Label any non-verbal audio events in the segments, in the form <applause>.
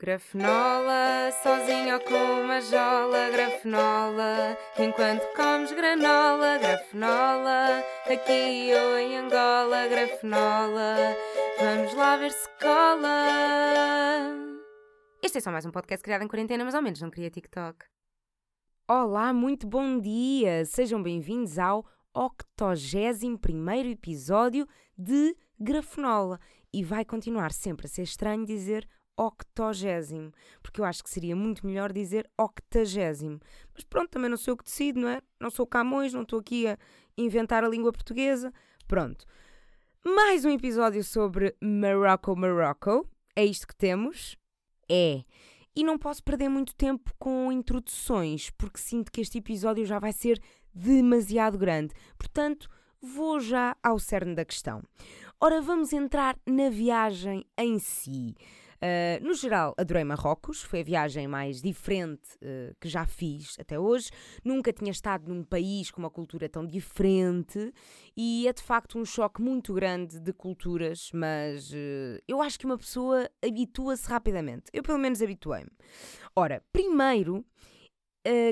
Grafenola, sozinho ou com uma jola, grafenola, enquanto comes granola, grafenola, aqui ou em Angola, grafenola, vamos lá ver se cola. Este é só mais um podcast criado em quarentena, mas ao menos não queria TikTok. Olá, muito bom dia! Sejam bem-vindos ao 81 episódio de Grafenola. E vai continuar sempre a ser estranho dizer octogésimo, porque eu acho que seria muito melhor dizer octagésimo. Mas pronto, também não sou eu que decido, não é? Não sou Camões, não estou aqui a inventar a língua portuguesa. Pronto. Mais um episódio sobre Morocco, Morocco. É isto que temos? É. E não posso perder muito tempo com introduções, porque sinto que este episódio já vai ser demasiado grande. Portanto, vou já ao cerne da questão. Ora, vamos entrar na viagem em si. Uh, no geral, adorei Marrocos, foi a viagem mais diferente uh, que já fiz até hoje. Nunca tinha estado num país com uma cultura tão diferente e é de facto um choque muito grande de culturas, mas uh, eu acho que uma pessoa habitua-se rapidamente. Eu, pelo menos, habituei-me. Ora, primeiro.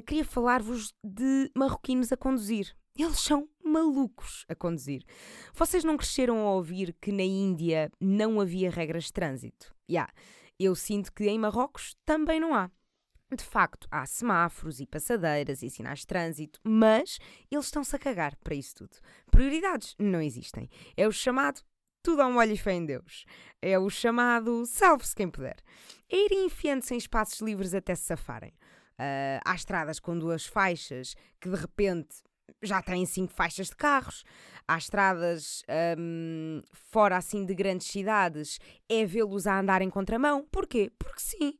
queria falar-vos de marroquinos a conduzir. Eles são malucos a conduzir. Vocês não cresceram a ouvir que na Índia não havia regras de trânsito? Já. Yeah. Eu sinto que em Marrocos também não há. De facto, há semáforos e passadeiras e sinais de trânsito, mas eles estão-se a cagar para isso tudo. Prioridades não existem. É o chamado tudo a um olho e fé em Deus. É o chamado salve-se quem puder. É ir enfiando-se em espaços livres até se safarem. Uh, há estradas com duas faixas que de repente já têm cinco faixas de carros. Há estradas um, fora assim de grandes cidades, é vê-los a andar em contramão. Porquê? Porque sim.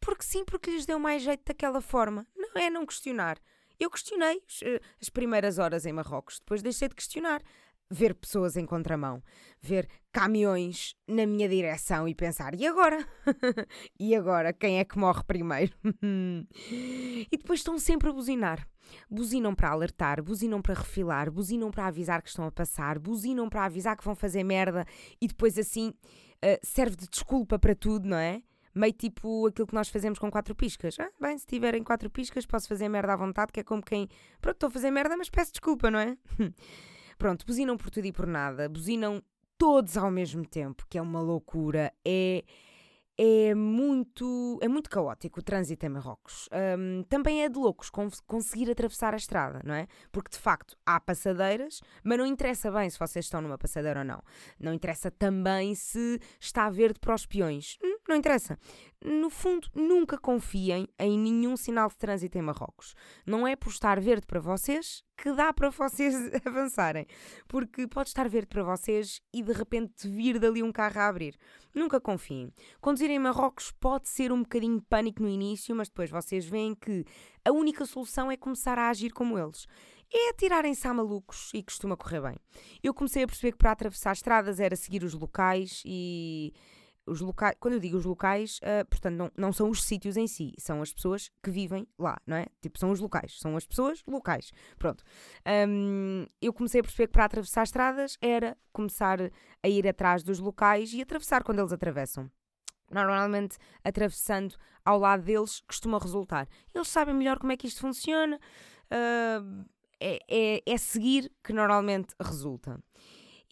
Porque sim, porque lhes deu mais jeito daquela forma. Não é não questionar. Eu questionei eh, as primeiras horas em Marrocos, depois deixei de questionar ver pessoas em contramão, ver caminhões na minha direção e pensar: e agora? <laughs> e agora? Quem é que morre primeiro? <laughs> e depois estão sempre a buzinar. Buzinam para alertar, buzinam para refilar, buzinam para avisar que estão a passar, buzinam para avisar que vão fazer merda e depois assim uh, serve de desculpa para tudo, não é? Meio tipo aquilo que nós fazemos com quatro piscas. Ah, bem, se tiverem quatro piscas, posso fazer merda à vontade, que é como quem. Pronto, estou a fazer merda, mas peço desculpa, não é? <laughs> Pronto, buzinam por tudo e por nada, buzinam todos ao mesmo tempo, que é uma loucura. É é muito, é muito caótico o trânsito em Marrocos. Um, também é de loucos conseguir atravessar a estrada, não é? Porque de facto há passadeiras, mas não interessa bem se vocês estão numa passadeira ou não. Não interessa também se está verde para os peões. Não interessa. No fundo, nunca confiem em nenhum sinal de trânsito em Marrocos. Não é por estar verde para vocês que dá para vocês <laughs> avançarem. Porque pode estar verde para vocês e de repente vir dali um carro a abrir. Nunca confiem. Conduzir em Marrocos pode ser um bocadinho pânico no início, mas depois vocês veem que a única solução é começar a agir como eles. É atirarem-se a malucos e costuma correr bem. Eu comecei a perceber que para atravessar estradas era seguir os locais e os locais, quando eu digo os locais, uh, portanto, não, não são os sítios em si, são as pessoas que vivem lá, não é? Tipo, são os locais, são as pessoas locais. Pronto. Um, eu comecei a perceber que para atravessar estradas era começar a ir atrás dos locais e atravessar quando eles atravessam. Normalmente, atravessando ao lado deles, costuma resultar. Eles sabem melhor como é que isto funciona, uh, é, é, é seguir que normalmente resulta.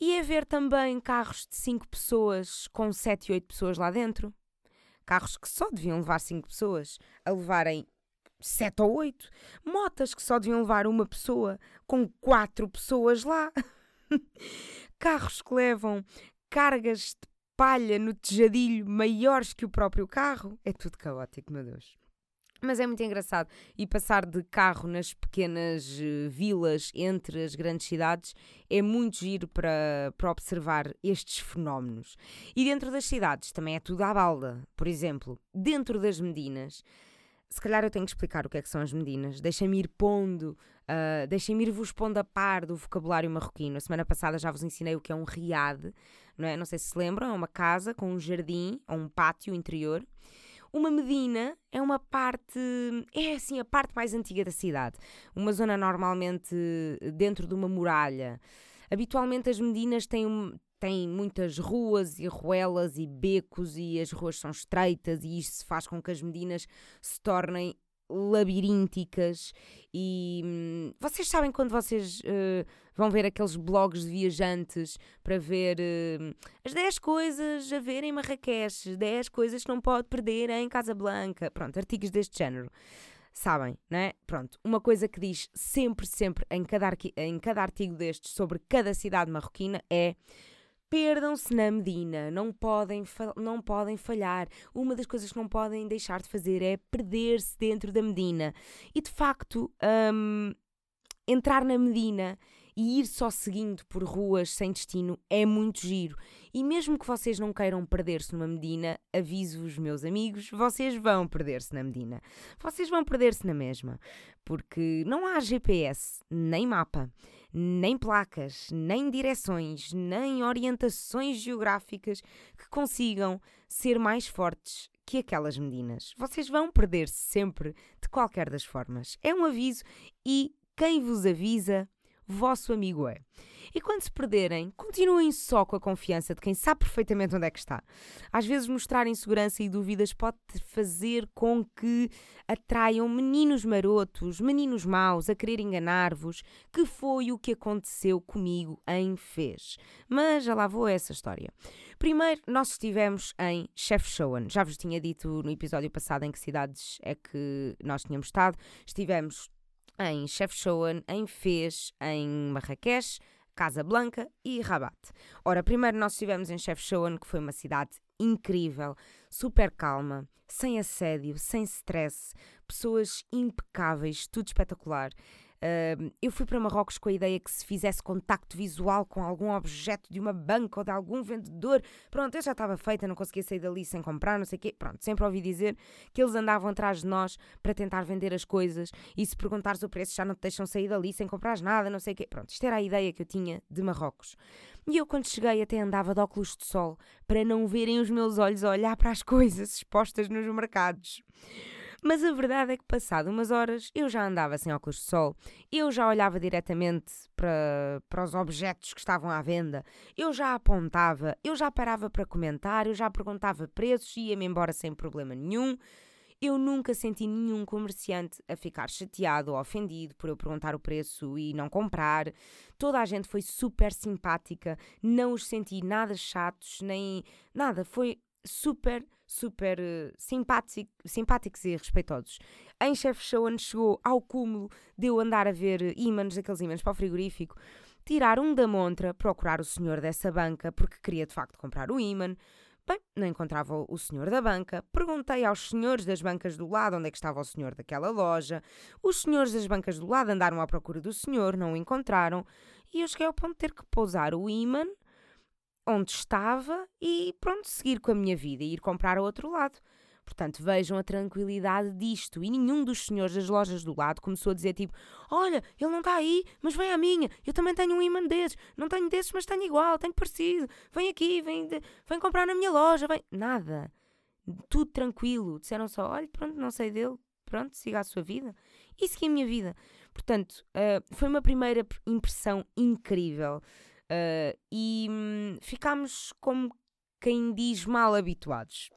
E haver também carros de 5 pessoas com 7 e 8 pessoas lá dentro. Carros que só deviam levar 5 pessoas, a levarem 7 ou 8. Motas que só deviam levar uma pessoa, com 4 pessoas lá. <laughs> Carros que levam cargas de palha no tejadilho maiores que o próprio carro. É tudo caótico, meu Deus. Mas é muito engraçado. E passar de carro nas pequenas uh, vilas entre as grandes cidades é muito giro para, para observar estes fenómenos. E dentro das cidades também é tudo à balda. Por exemplo, dentro das Medinas, se calhar eu tenho que explicar o que é que são as Medinas. Deixem-me ir pondo, uh, deixem-me ir-vos pondo a par do vocabulário marroquino. A semana passada já vos ensinei o que é um riad, não é? Não sei se se lembram, é uma casa com um jardim ou um pátio interior uma medina é uma parte, é assim, a parte mais antiga da cidade. Uma zona normalmente dentro de uma muralha. Habitualmente as medinas têm, têm muitas ruas e ruelas e becos e as ruas são estreitas e isto faz com que as Medinas se tornem labirínticas e hum, vocês sabem quando vocês uh, vão ver aqueles blogs de viajantes para ver uh, as 10 coisas a ver em Marrakech, 10 coisas que não pode perder em Casablanca, pronto, artigos deste género. Sabem, não é? Pronto, uma coisa que diz sempre, sempre em cada, em cada artigo destes sobre cada cidade marroquina é Perdam-se na Medina, não podem, não podem falhar. Uma das coisas que não podem deixar de fazer é perder-se dentro da Medina. E de facto, um, entrar na Medina e ir só seguindo por ruas sem destino é muito giro. E mesmo que vocês não queiram perder-se numa Medina, aviso-vos, meus amigos, vocês vão perder-se na Medina. Vocês vão perder-se na mesma, porque não há GPS, nem mapa nem placas, nem direções, nem orientações geográficas que consigam ser mais fortes que aquelas medinas. Vocês vão perder-se sempre, de qualquer das formas. É um aviso e quem vos avisa, vosso amigo é. E quando se perderem, continuem só com a confiança de quem sabe perfeitamente onde é que está. Às vezes, mostrar insegurança e dúvidas pode fazer com que atraiam meninos marotos, meninos maus a querer enganar-vos, que foi o que aconteceu comigo em Fez. Mas já lá vou a essa história. Primeiro, nós estivemos em Chefchaouen. Já vos tinha dito no episódio passado em que cidades é que nós tínhamos estado. Estivemos em Chefchaouen, em Fez, em Marrakech, Casablanca e Rabat. Ora, primeiro nós estivemos em Chefchaouen, que foi uma cidade incrível, super calma, sem assédio, sem stress, pessoas impecáveis, tudo espetacular. Uh, eu fui para Marrocos com a ideia que se fizesse contacto visual com algum objeto de uma banca ou de algum vendedor, pronto, eu já estava feita, não conseguia sair dali sem comprar, não sei o quê. Pronto, sempre ouvi dizer que eles andavam atrás de nós para tentar vender as coisas e se perguntares o preço já não te deixam sair dali sem comprar nada, não sei o quê. Pronto, isto era a ideia que eu tinha de Marrocos. E eu, quando cheguei, até andava de óculos de sol para não verem os meus olhos a olhar para as <laughs> coisas expostas nos mercados. Mas a verdade é que, passado umas horas, eu já andava sem óculos de sol, eu já olhava diretamente para, para os objetos que estavam à venda, eu já apontava, eu já parava para comentar, eu já perguntava preços e ia-me embora sem problema nenhum. Eu nunca senti nenhum comerciante a ficar chateado ou ofendido por eu perguntar o preço e não comprar. Toda a gente foi super simpática, não os senti nada chatos, nem nada. Foi super super uh, simpático, simpáticos e respeitosos. Em Chef Showan chegou ao cúmulo de eu andar a ver ímãs, aqueles ímãs para o frigorífico, tirar um da montra, procurar o senhor dessa banca, porque queria de facto comprar o ímã. Bem, não encontrava o senhor da banca. Perguntei aos senhores das bancas do lado onde é que estava o senhor daquela loja. Os senhores das bancas do lado andaram à procura do senhor, não o encontraram. E eu cheguei ao ponto de ter que pousar o ímã onde estava e pronto, seguir com a minha vida e ir comprar ao outro lado. Portanto, vejam a tranquilidade disto. E nenhum dos senhores das lojas do lado começou a dizer tipo: Olha, ele não está aí, mas vem à minha. Eu também tenho um imã desses. Não tenho desses, mas tenho igual, tenho parecido. Vem aqui, vem, vem comprar na minha loja. Vem. Nada. Tudo tranquilo. Disseram só: Olha, pronto, não sei dele. Pronto, siga a sua vida. E segui a minha vida. Portanto, uh, foi uma primeira impressão incrível. Uh, e hum, ficámos como quem diz mal habituados.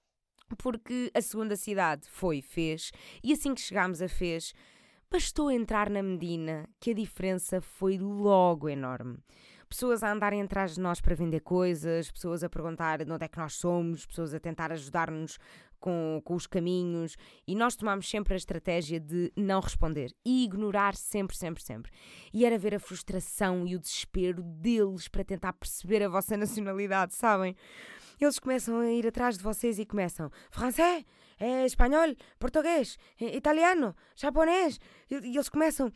Porque a segunda cidade foi Fez, e assim que chegámos a Fez, bastou entrar na Medina que a diferença foi logo enorme. Pessoas a andarem atrás de nós para vender coisas, pessoas a perguntar de onde é que nós somos, pessoas a tentar ajudar-nos com, com os caminhos e nós tomámos sempre a estratégia de não responder e ignorar sempre, sempre, sempre. E era ver a frustração e o desespero deles para tentar perceber a vossa <laughs> nacionalidade, sabem? Eles começam a ir atrás de vocês e começam francês, é, espanhol, português, italiano, japonês. E eles começam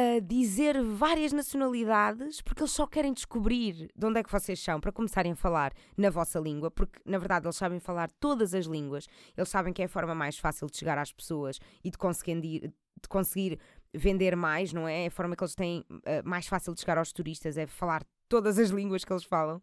a dizer várias nacionalidades porque eles só querem descobrir de onde é que vocês são para começarem a falar na vossa língua, porque na verdade eles sabem falar todas as línguas, eles sabem que é a forma mais fácil de chegar às pessoas e de conseguir, de conseguir vender mais, não é? É a forma que eles têm uh, mais fácil de chegar aos turistas, é falar todas as línguas que eles falam.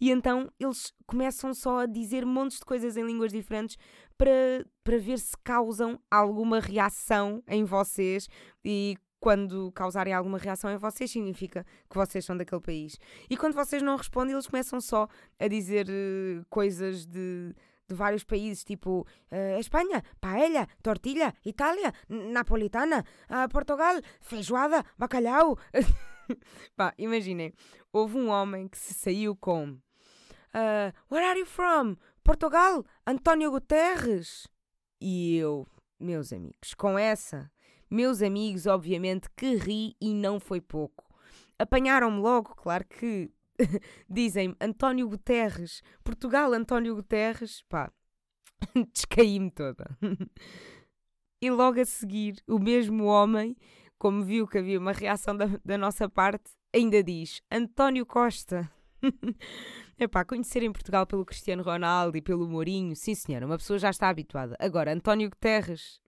E então eles começam só a dizer montes de coisas em línguas diferentes para, para ver se causam alguma reação em vocês e quando causarem alguma reação em vocês, significa que vocês são daquele país. E quando vocês não respondem, eles começam só a dizer uh, coisas de, de vários países, tipo uh, Espanha, paella, tortilha, Itália, napolitana, uh, Portugal, feijoada, bacalhau. <laughs> Pá, imaginem, houve um homem que se saiu com uh, Where are you from? Portugal, António Guterres. E eu, meus amigos, com essa meus amigos, obviamente, que ri e não foi pouco. Apanharam-me logo, claro que <laughs> dizem-me António Guterres, Portugal António Guterres, pá, <laughs> descaí-me toda. e logo a seguir, o mesmo homem, como viu que havia uma reação da, da nossa parte, ainda diz António Costa. <laughs> Epá, conhecer em Portugal pelo Cristiano Ronaldo e pelo Mourinho, sim senhora, uma pessoa já está habituada. Agora, António Guterres,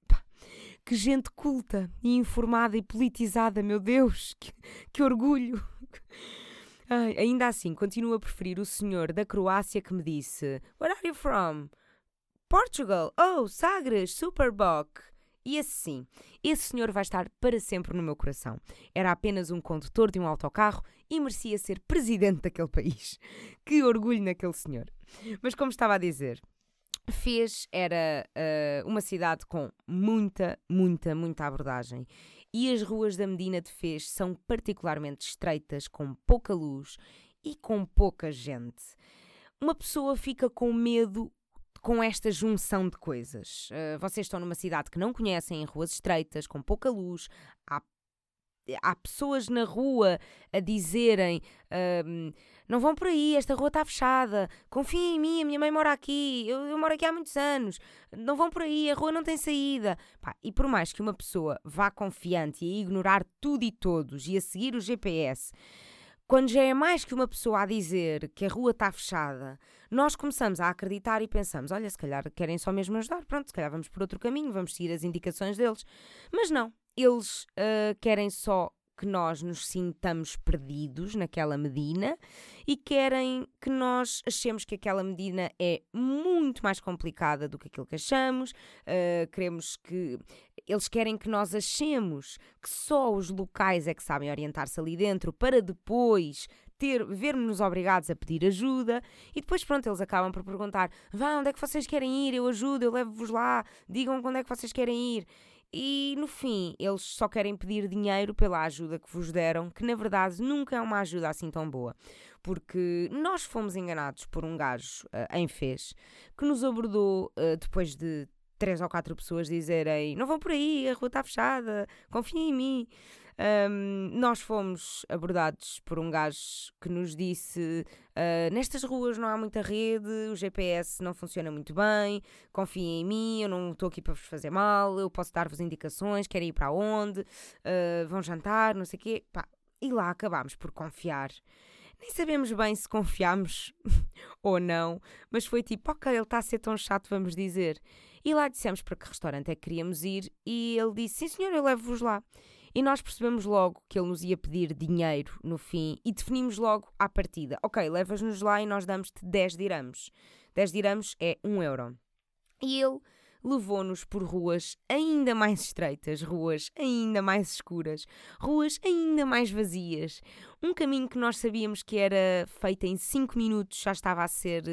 que gente culta e informada e politizada, meu Deus, <laughs> que, que orgulho! Ai, ainda assim, continuo a preferir o senhor da Croácia que me disse: Where are you from? Portugal! Oh, Sagres, Superboc! E assim, esse senhor vai estar para sempre no meu coração. Era apenas um condutor de um autocarro e merecia ser presidente daquele país. <laughs> Que orgulho naquele senhor. Mas como estava a dizer, Fez era uh, uma cidade com muita, muita, muita abordagem. E as ruas da Medina de Fez são particularmente estreitas, com pouca luz e com pouca gente. Uma pessoa fica com medo com esta junção de coisas. Uh, vocês estão numa cidade que não conhecem, em ruas estreitas, com pouca luz, há há pessoas na rua a dizerem uh, não vão por aí, esta rua está fechada, confiem em mim, a minha mãe mora aqui, eu, eu, moro aqui há muitos anos, não vão por aí, a rua não tem saída. Pá, e por mais que uma pessoa vá confiante e a ignorar tudo e todos e a seguir o GPS, quando já é mais que uma pessoa a dizer que a rua está fechada, nós começamos a acreditar e pensamos: olha, se calhar querem só mesmo ajudar, pronto, se calhar vamos por outro caminho, vamos seguir as indicações deles. Mas não, eles uh, querem só que nós nos sintamos perdidos naquela Medina e querem que nós achemos que aquela Medina é muito mais complicada do que aquilo que achamos. Uh, queremos que eles querem que nós achemos que só os locais é que sabem orientar-se ali dentro para depois ter, vermos-nos obrigados a pedir ajuda e depois, pronto, eles acabam por perguntar: vá, onde é que vocês querem ir? Eu ajudo, eu levo-vos lá, digam onde é que vocês querem ir. E no fim, eles só querem pedir dinheiro pela ajuda que vos deram, que na verdade nunca é uma ajuda assim tão boa. Porque nós fomos enganados por um gajo uh, em Fez que nos abordou uh, depois de três ou quatro pessoas dizerem: Não vão por aí, a rua está fechada, confiem em mim. Um, nós fomos abordados por um gajo que nos disse: uh, Nestas ruas não há muita rede, o GPS não funciona muito bem, confiem em mim, eu não estou aqui para vos fazer mal, eu posso dar-vos indicações, querem ir para onde, uh, vão jantar, não sei o quê. Pá, e lá acabámos por confiar. Nem sabemos bem se confiámos <laughs> ou não, mas foi tipo, ok, ele está a ser tão chato, vamos dizer. E lá dissemos para que restaurante é que queríamos ir e ele disse, sim senhor, eu levo-vos lá. E nós percebemos logo que ele nos ia pedir dinheiro no fim e definimos logo à partida: ok, levas-nos lá e nós damos-te 10 dirhams. 10 dirhams é 1 euro. E ele levou-nos por ruas ainda mais estreitas, ruas ainda mais escuras, ruas ainda mais vazias. Um caminho que nós sabíamos que era feito em 5 minutos já estava a ser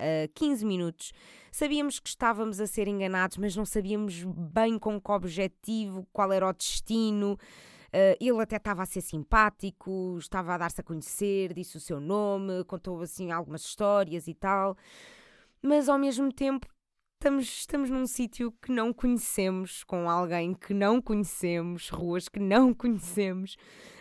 uh, uh, 15 minutos. Sabíamos que estávamos a ser enganados, mas não sabíamos bem com que objetivo, qual era o destino. Uh, ele até estava a ser simpático, estava a dar-se a conhecer, disse o seu nome, contou assim algumas histórias e tal, mas ao mesmo tempo estamos, estamos num sítio que não conhecemos, com alguém que não conhecemos, ruas que não <laughs> conhecemos.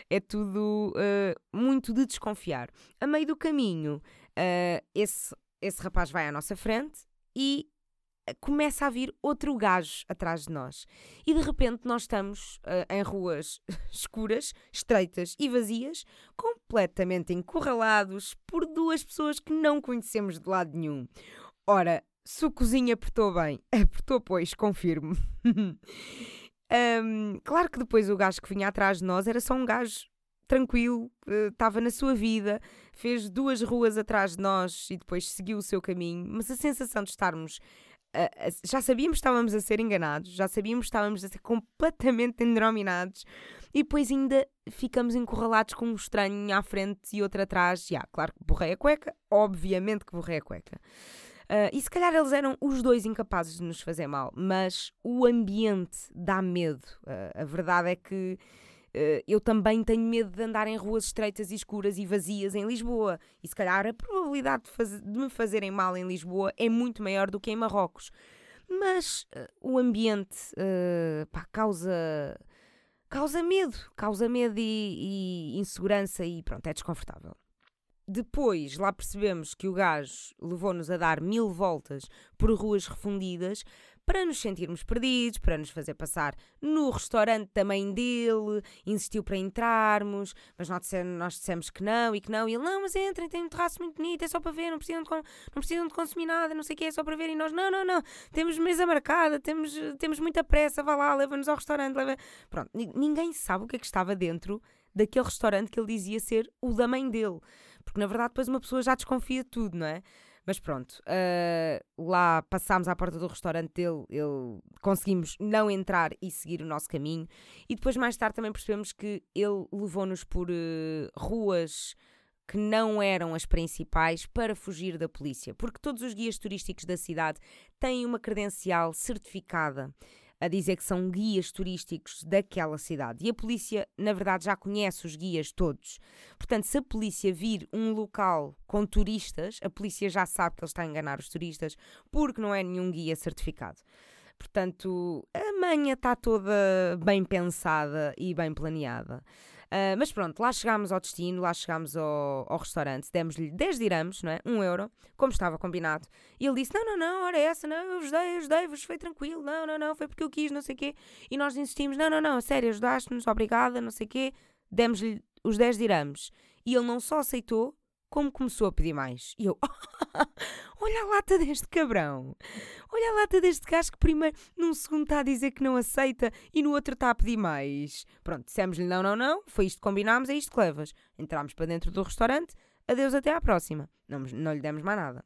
É tudo uh, muito de desconfiar. A meio do caminho, uh, esse, esse rapaz vai à nossa frente e eh, começa a vir outro gajo atrás de nós. E de repente nós estamos uh, em ruas <laughs> escuras, estreitas e vazias, completamente encurralados por duas pessoas que não conhecemos de lado nenhum. Ora, se o cozinho apertou bem, <laughs> apertou pois, confirmo. <laughs> um, claro que depois o gajo que vinha atrás de nós era só um gajo tranquilo, estava uh, na sua vida, fez duas ruas atrás de nós e depois seguiu o seu caminho, mas a sensação de estarmos. Já sabíamos que estávamos a ser enganados, já sabíamos que estávamos a ser completamente endrominados, e depois ainda ficamos encurralados com um estranho à frente e outro atrás. Já, claro que borrei a cueca, obviamente que borrei a cueca. Uh, e se calhar eles eram os dois incapazes de nos fazer mal, mas o ambiente dá medo. Uh, a verdade é que eu também tenho medo de andar em ruas estreitas e escuras e vazias em Lisboa. E se calhar a probabilidade de, faz de me fazerem mal em Lisboa é muito maior do que em Marrocos. Mas o ambiente pá, causa, causa medo, causa medo e, e insegurança e pronto, é desconfortável. Depois lá percebemos que o gajo levou-nos a dar mil voltas por ruas refundidas para nos sentirmos perdidos, para nos fazer passar no restaurante também dele, insistiu para entrarmos, mas nós dissemos, nós dissemos que não e que não, e ele, não, mas entrem, tem um terraço muito bonito, é só para ver, não precisam de, não precisam de consumir nada, não sei o que, é só para ver, e nós, não, não, não, temos mesa marcada, temos, temos muita pressa, vá lá, leva-nos ao restaurante, leva... Pronto, ninguém sabe o que é que estava dentro daquele restaurante que ele dizia ser o da mãe dele. Porque na verdade depois uma pessoa já desconfia de tudo, não é? Mas pronto, uh, lá passámos à porta do restaurante dele, ele, conseguimos não entrar e seguir o nosso caminho. E depois, mais tarde, também percebemos que ele levou-nos por uh, ruas que não eram as principais para fugir da polícia, porque todos os guias turísticos da cidade têm uma credencial certificada a dizer que são guias turísticos daquela cidade. E a polícia, na verdade, já conhece os guias todos. Portanto, se a polícia vir um local com turistas, a polícia já sabe que ele está a enganar os turistas porque não é nenhum guia certificado. Portanto, a manha está toda bem pensada e bem planeada. Uh, mas pronto, lá chegámos ao destino, lá chegámos ao, ao restaurante, demos-lhe 10 dirhams, não é? 1 euro, como estava combinado. E ele disse: Não, não, não, ora é essa, não, eu vos dei, ajudei-vos, foi tranquilo, não, não, não, foi porque eu quis, não sei o quê. E nós insistimos: Não, não, não, sério, ajudaste-nos, obrigada, não sei o quê. Demos-lhe os 10 dirhams. E ele não só aceitou, como começou a pedir mais. E eu, <laughs> olha a lata deste cabrão. Olha a lata deste gajo que primeiro, num segundo está a dizer que não aceita e no outro está a pedir mais. Pronto, dissemos-lhe não, não, não, foi isto que combinámos, é isto que levas. Entramos para dentro do restaurante, adeus até à próxima. Não, não lhe demos mais nada.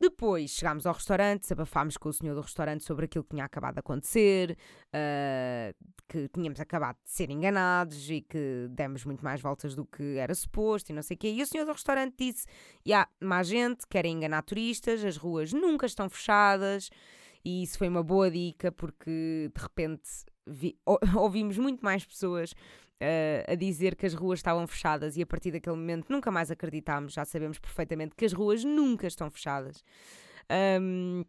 Depois chegámos ao restaurante, desabafámos com o senhor do restaurante sobre aquilo que tinha acabado de acontecer, uh, que tínhamos acabado de ser enganados e que demos muito mais voltas do que era suposto e não sei o quê. E o senhor do restaurante disse: Ya, yeah, má gente, querem enganar turistas, as ruas nunca estão fechadas. E isso foi uma boa dica porque de repente vi, <laughs> ouvimos muito mais pessoas a dizer que as ruas estavam fechadas e a partir daquele momento nunca mais acreditámos, já sabemos perfeitamente que as ruas nunca estão fechadas. Um,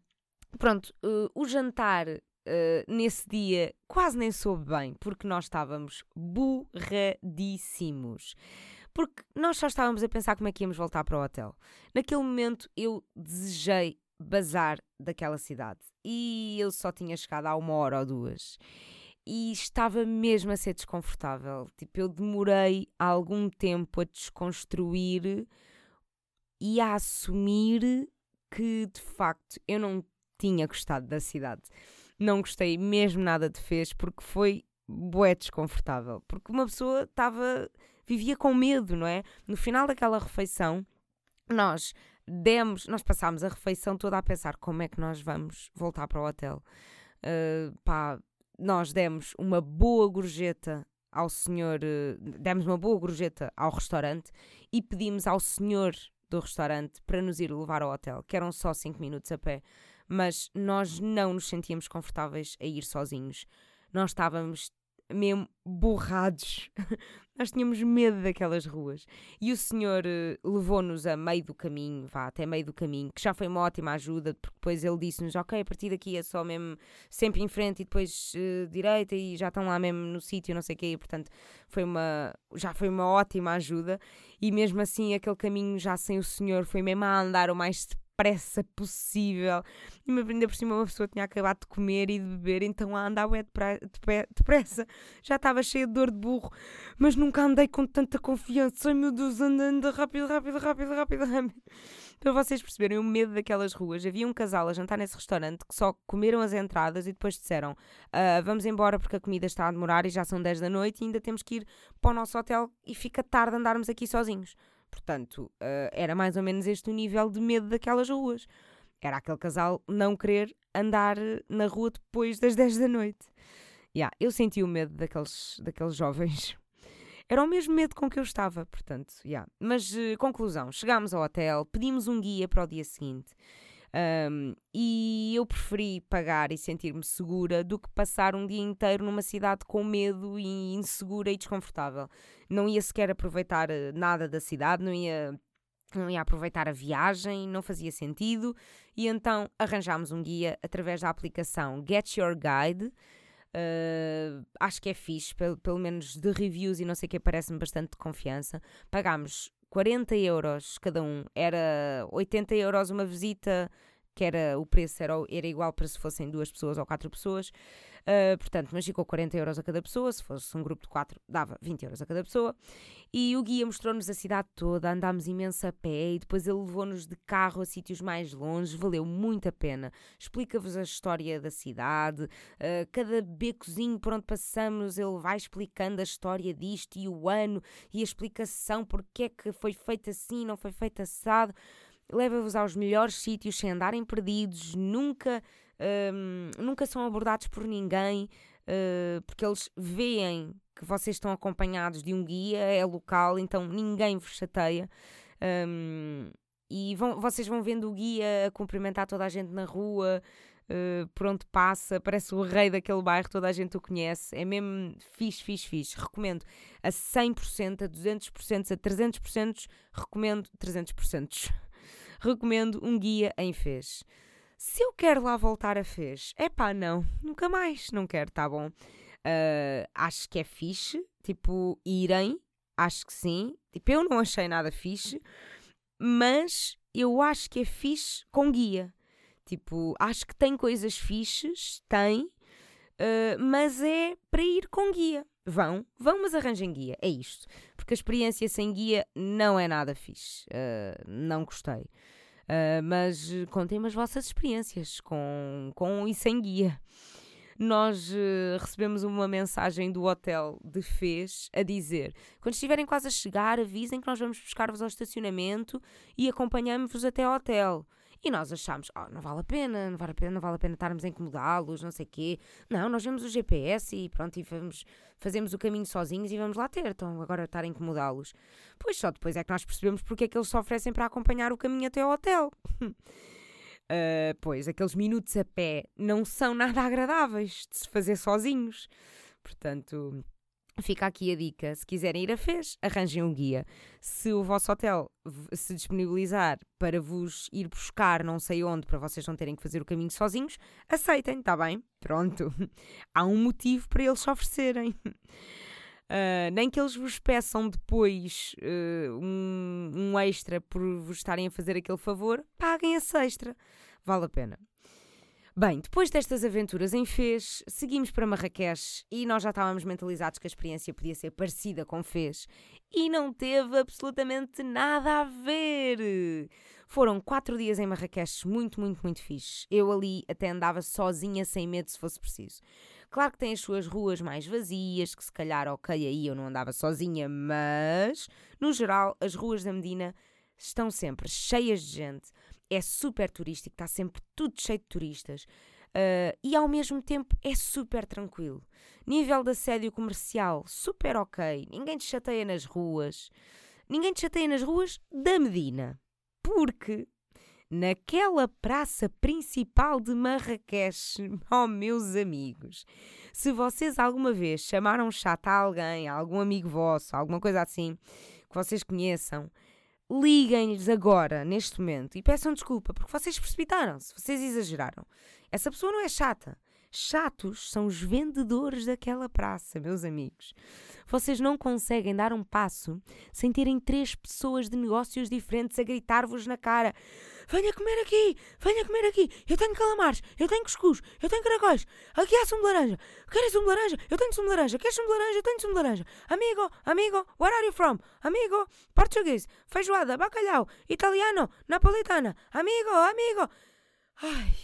pronto, uh, o jantar Uh, nesse dia quase nem soube bem, porque nós estávamos burradíssimos. Porque nós só estávamos a pensar como é que íamos voltar para o hotel. Naquele momento eu desejei bazar daquela cidade e eu só tinha chegado há uma hora ou duas e estava mesmo a ser desconfortável. Tipo, eu demorei algum tempo a desconstruir e a assumir que de facto eu não tinha gostado da cidade. Não gostei mesmo nada de fez porque foi bué desconfortável. Porque uma pessoa estava. vivia com medo, não é? No final daquela refeição, nós demos, nós passámos a refeição toda a pensar como é que nós vamos voltar para o hotel. Uh, pá, nós demos uma boa gorjeta ao senhor, eh, demos uma boa gorjeta ao restaurante e pedimos ao senhor do restaurante para nos ir levar ao hotel, que eram só 5 minutos a pé, mas nós não nos sentíamos confortáveis a ir sozinhos. Nós estávamos mesmo borrados. <laughs> Nós tínhamos medo daquelas ruas. E o senhor uh, levou-nos a meio do caminho, vá até meio do caminho, que já foi uma ótima ajuda, porque depois ele disse-nos: Ok, a partir daqui é só mesmo sempre em frente e depois uh, direita e já estão lá mesmo no sítio, não sei o quê. E, portanto, foi uma, já foi uma ótima ajuda. E mesmo assim, aquele caminho já sem o senhor foi mesmo a andar o mais depressa possível. E ainda por cima uma pessoa tinha acabado de comer e de beber, então a andar ué, depressa. Já estava cheia de dor de burro, mas nunca andei com tanta confiança. Ai meu Deus, andando rápido, rápido, rápido, rápido, rápido. Para vocês perceberem o medo daquelas ruas, havia um casal a jantar nesse restaurante que só comeram as entradas e depois disseram: uh, Vamos embora porque a comida está a demorar e já são 10 da noite e ainda temos que ir para o nosso hotel e fica tarde andarmos aqui sozinhos. Portanto, uh, era mais ou menos este o nível de medo daquelas ruas. Era aquele casal não querer andar na rua depois das <laughs> 10 da noite. Yeah, eu senti o medo daqueles, daqueles jovens. <laughs> Era o mesmo medo com que eu estava, portanto, yeah. Mas, uh, conclusão, chegámos ao hotel, pedimos um guia para o dia seguinte. Um, e eu preferi pagar e sentir-me segura do que passar um dia inteiro numa cidade com medo e insegura e desconfortável. Não ia sequer aproveitar eh, nada da cidade, não ia, não ia aproveitar a viagem, não fazia sentido. E então arranjámos um guia através da aplicação Get Your Guide. Uh, acho que é fixe, pelo, pelo menos de reviews e não sei o que, parece-me bastante de confiança. Pagámos 40 euros cada um, era 80 euros uma visita, que era o preço era, era igual para se fossem duas pessoas ou quatro pessoas. Uh, portanto, mas ficou 40 euros a cada pessoa. Se fosse um grupo de quatro, dava 20 euros a cada pessoa. E o guia mostrou-nos a cidade toda, andámos imenso a pé e depois ele levou-nos de carro a sítios mais longe. Valeu muito a pena. Explica-vos a história da cidade, uh, cada becozinho por onde passamos, ele vai explicando a história disto e o ano e a explicação porque é que foi feito assim, não foi feito assado leva-vos aos melhores sítios sem andarem perdidos, nunca um, nunca são abordados por ninguém, uh, porque eles veem que vocês estão acompanhados de um guia, é local, então ninguém vos chateia. Um, e vão, vocês vão vendo o guia a cumprimentar toda a gente na rua, uh, por onde passa, parece o rei daquele bairro, toda a gente o conhece. É mesmo fixe, fixe, fixe. Recomendo a 100%, a 200%, a 300%. Recomendo 300%. <laughs> recomendo um guia em Fez. Se eu quero lá voltar a Fez, é pá, não, nunca mais, não quero, tá bom. Uh, acho que é fixe, tipo, irem, acho que sim. Tipo, eu não achei nada fixe, mas eu acho que é fixe com guia. Tipo, acho que tem coisas fixes, tem, uh, mas é para ir com guia. Vão, vão, mas arranjem guia. É isto. Porque a experiência sem guia não é nada fixe. Uh, não gostei. Uh, mas contem-me as vossas experiências com, com e sem guia. Nós uh, recebemos uma mensagem do hotel de Fez a dizer: quando estiverem quase a chegar, avisem que nós vamos buscar-vos ao estacionamento e acompanhamos-vos até ao hotel. E nós achámos, oh, não vale a pena, não vale a pena, não vale a pena estarmos a incomodá-los, não sei o quê. Não, nós vemos o GPS e pronto, e vamos, fazemos o caminho sozinhos e vamos lá ter. Então agora estar a incomodá-los. Pois só depois é que nós percebemos porque é que eles só oferecem para acompanhar o caminho até ao hotel. uh, <laughs> pois, aqueles minutos a pé não são nada <laughs> agradáveis de se fazer sozinhos. Portanto, Fica aqui a dica: se quiserem ir a Fez, arranjem um guia. Se o vosso hotel se disponibilizar para vos ir buscar não sei onde, para vocês não terem que fazer o caminho sozinhos, aceitem, está bem? Pronto. <laughs> Há um motivo para eles oferecerem. Uh, <laughs> nem que eles vos peçam depois uh, um, um extra por vos estarem a fazer aquele favor, paguem esse extra. Vale a pena. Bem, depois destas aventuras em Fez, seguimos para Marrakech e nós já estávamos mentalizados que a experiência podia ser parecida com Fez e não teve absolutamente nada a ver. Foram quatro dias em Marrakech muito, muito, muito fixe. Eu ali até andava sozinha, sem medo se fosse preciso. Claro que tem as suas ruas mais vazias, que se calhar, ok, aí eu não andava sozinha, mas no geral as ruas da Medina estão sempre cheias de gente é super turístico, está sempre tudo cheio de turistas. Uh, e ao mesmo tempo é super tranquilo. Nível de assédio comercial, super ok. Ninguém te chateia nas ruas. Ninguém te chateia nas ruas da Medina. Porque naquela praça principal de Marrakech, <laughs> oh meus amigos, se vocês alguma vez chamaram chato a alguém, a algum amigo vosso, alguma coisa assim, que vocês conheçam, liguem-lhes agora, neste momento, e peçam desculpa, porque vocês precipitaram-se, vocês exageraram. Essa pessoa não é chata. Chatos são os vendedores daquela praça, meus amigos. Vocês não conseguem dar um passo sem terem três pessoas de negócios diferentes a gritar-vos na cara: Venha comer aqui, venha comer aqui. Eu tenho calamares, eu tenho cuscuz, eu tenho caracóis. Aqui há sumo de laranja. Queres sumo de laranja? Eu tenho sumo de laranja. Queres sumo de laranja? Eu tenho sumo de laranja. Amigo, amigo, where are you from? Amigo, português, feijoada, bacalhau, italiano, napolitana. Amigo, amigo. Ai,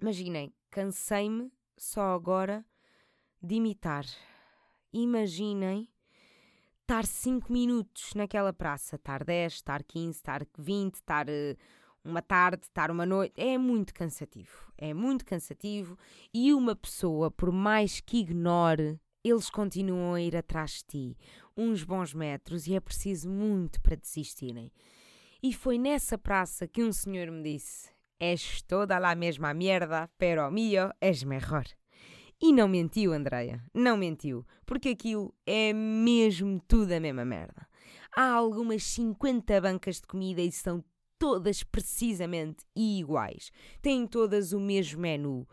imaginem cansei-me só agora de imitar. Imaginem estar 5 minutos naquela praça, estar 10, estar 15, estar 20, estar uh, uma tarde, estar uma noite. É muito cansativo. É muito cansativo. E uma pessoa, por mais que ignore, eles continuam a ir atrás de ti. Uns bons metros e é preciso muito para desistirem. E foi nessa praça que um senhor me disse: És toda lá mesma merda, pero mío és melhor. E não mentiu, Andreia, não mentiu, porque aquilo é mesmo tudo a mesma merda. Há algumas 50 bancas de comida e são todas precisamente iguais. Têm todas o mesmo menu.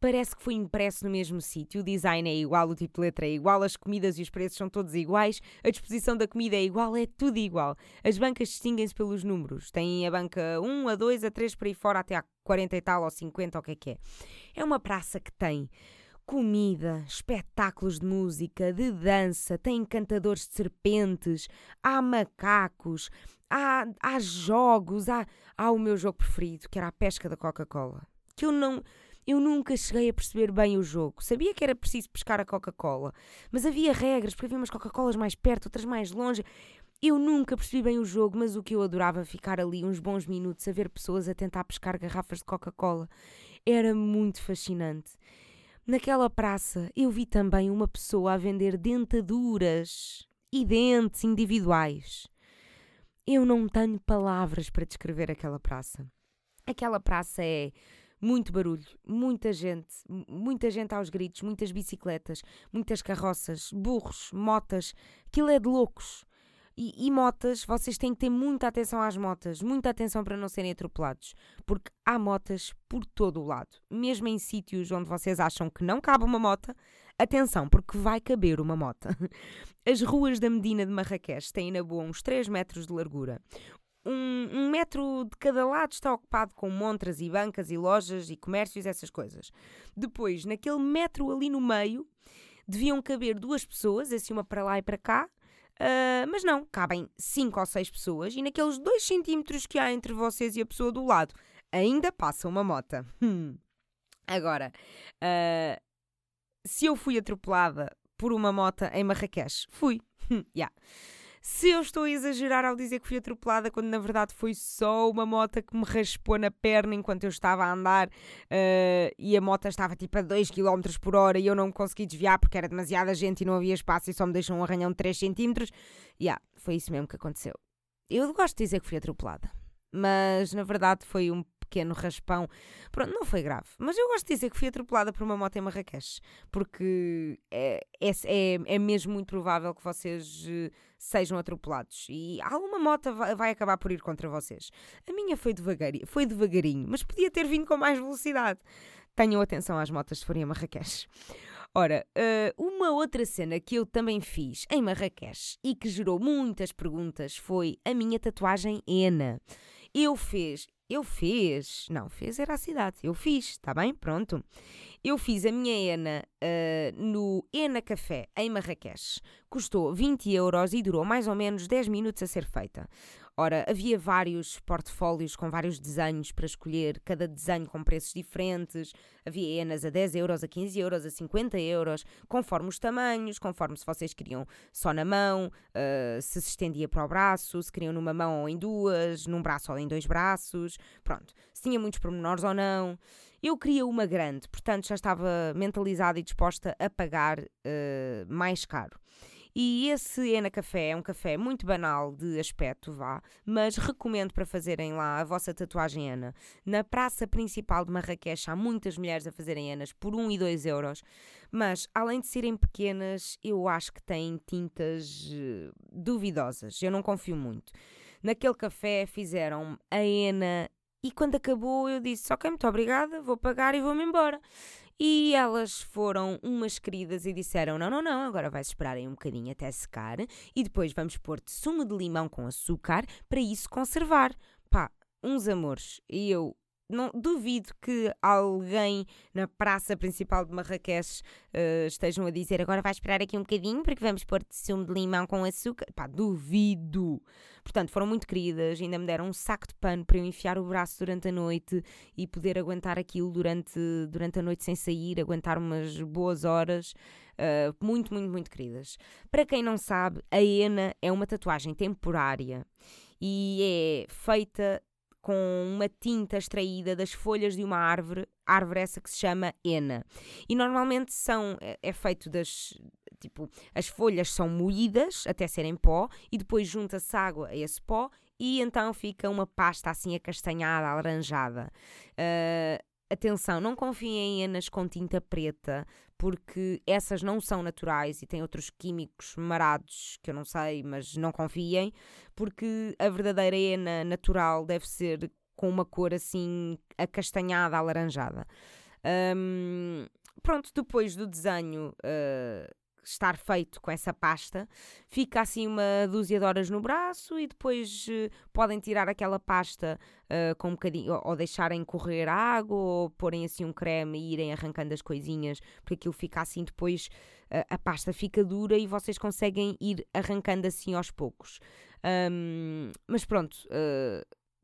Parece que foi impresso no mesmo sítio, o design é igual, o tipo de letra é igual, as comidas e os preços são todos iguais, a disposição da comida é igual, é tudo igual. As bancas distinguem-se pelos números. Têm a banca 1, a 2, a 3, por aí fora, até a 40 e tal, ou 50, ou o que é que é. É uma praça que tem comida, espetáculos de música, de dança, tem encantadores de serpentes, há macacos, há, há jogos, há, há o meu jogo preferido, que era a pesca da Coca-Cola. Que eu não. Eu nunca cheguei a perceber bem o jogo. Sabia que era preciso pescar a Coca-Cola, mas havia regras, porque havia umas Coca-Colas mais perto, outras mais longe. Eu nunca percebi bem o jogo, mas o que eu adorava ficar ali uns bons minutos a ver pessoas a tentar pescar garrafas de Coca-Cola. Era muito fascinante. Naquela praça eu vi também uma pessoa a vender dentaduras e dentes individuais. Eu não tenho palavras para descrever aquela praça. Aquela praça é muito barulho, muita gente, muita gente aos gritos, muitas bicicletas, muitas carroças, burros, motas. Aquilo é de loucos. E, e, motas, vocês têm que ter muita atenção às motas, muita atenção para não serem atropelados, porque há motas por todo o lado, mesmo em sítios onde vocês acham que não cabe uma mota. Atenção, porque vai caber uma mota. <laughs> As ruas da Medina de Marrakech têm na boa uns 3 metros de largura. Um, um, metro de cada lado está ocupado com montras e bancas e lojas e comércios, essas coisas. Depois, naquele metro ali no meio, deviam caber duas pessoas, assim uma para lá e para cá, Uh, mas não, cabem 5 ou 6 pessoas e naqueles 2 centímetros que há entre vocês e a pessoa do lado ainda passa uma mota. Hum. Agora, uh, se eu fui atropelada por uma mota em Marrakech, fui. yeah se eu estou a exagerar ao dizer que fui atropelada, quando na verdade foi só uma moto que me raspou na perna enquanto eu estava a andar uh, e a moto estava tipo a 2 km por hora e eu não consegui desviar porque era demasiada gente e não havia espaço e só me deixou um arranhão de 3 cm. Yeah, foi isso mesmo que aconteceu. Eu gosto de dizer que fui atropelada, mas na verdade foi um pequeno raspão. Pronto, não foi grave. Mas eu gosto de dizer que fui atropelada por uma moto em Marrakech, porque é, é, é, é mesmo muito provável que vocês uh, sejam atropelados e alguma moto vai, acabar por ir contra vocês. A minha foi devagarinho, foi devagarinho, mas podia ter vindo com mais velocidade. Tenham atenção às motas se forem a Marrakech. Ora, uh, uma outra cena que eu também fiz em Marrakech e que gerou muitas perguntas foi a minha tatuagem Ena. Eu fiz, eu fiz. Não, fez era a cidade. Eu fiz, está bem? Pronto. Eu fiz a minha ENA uh, no ENA Café, em Marrakech. Custou 20 euros e durou mais ou menos 10 minutos a ser feita. Ora, havia vários portfólios com vários desenhos para escolher, cada desenho com preços diferentes. Havia enas a 10 euros, a 15 euros, a 50 euros, conforme os tamanhos, conforme se vocês queriam só na mão, uh, se se estendia para o braço, se queriam numa mão ou em duas, num braço ou em dois braços. Pronto, se tinha muitos pormenores ou não. Eu queria uma grande, portanto já estava mentalizada e disposta a pagar uh, mais caro. E esse Ena Café é um café muito banal de aspecto, vá, mas recomendo para fazerem lá a vossa tatuagem Ana. Na praça principal de Marrakech há muitas mulheres a fazerem Anas por 1 e 2 euros, mas além de serem pequenas, eu acho que têm tintas uh, duvidosas. Eu não confio muito. Naquele café fizeram a Ena e quando acabou eu disse: Ok, muito obrigada, vou pagar e vou-me embora. E elas foram umas queridas e disseram: Não, não, não, agora vais esperar aí um bocadinho até secar e depois vamos pôr-te sumo de limão com açúcar para isso conservar. Pá, uns amores. E eu, não duvido que alguém na praça principal de Marrakech uh, estejam a dizer agora vai esperar aqui um bocadinho porque vamos pôr sumo de limão com açúcar. Pá, duvido. Portanto, foram muito queridas, ainda me deram um saco de pano para eu enfiar o braço durante a noite e poder aguentar aquilo durante, durante a noite sem sair, aguentar umas boas horas. Uh, muito, muito, muito queridas. Para quem não sabe, a ENA é uma tatuagem temporária e é feita com uma tinta extraída das folhas de uma árvore, árvore essa que se chama ena. E normalmente são, é, é feito das, tipo, as folhas são moídas até serem pó e depois junta-se água a esse pó e então fica uma pasta assim acastanhada, alaranjada. Uh, atenção, não confiem em enas com tinta preta, porque essas não são naturais e têm outros químicos marados que eu não sei, mas não confiem, porque a verdadeira ena natural deve ser com uma cor assim acastanhada, alaranjada. Um, pronto, depois do desenho uh, estar feito com essa pasta, fica assim uma dúzia de horas no braço e depois uh, podem tirar aquela pasta uh, com um bocadinho, ou, ou, deixarem correr água, ou porem assim um creme e irem arrancando as coisinhas, porque aquilo fica assim depois, uh, a pasta fica dura e vocês conseguem ir arrancando assim aos poucos. Um, mas pronto.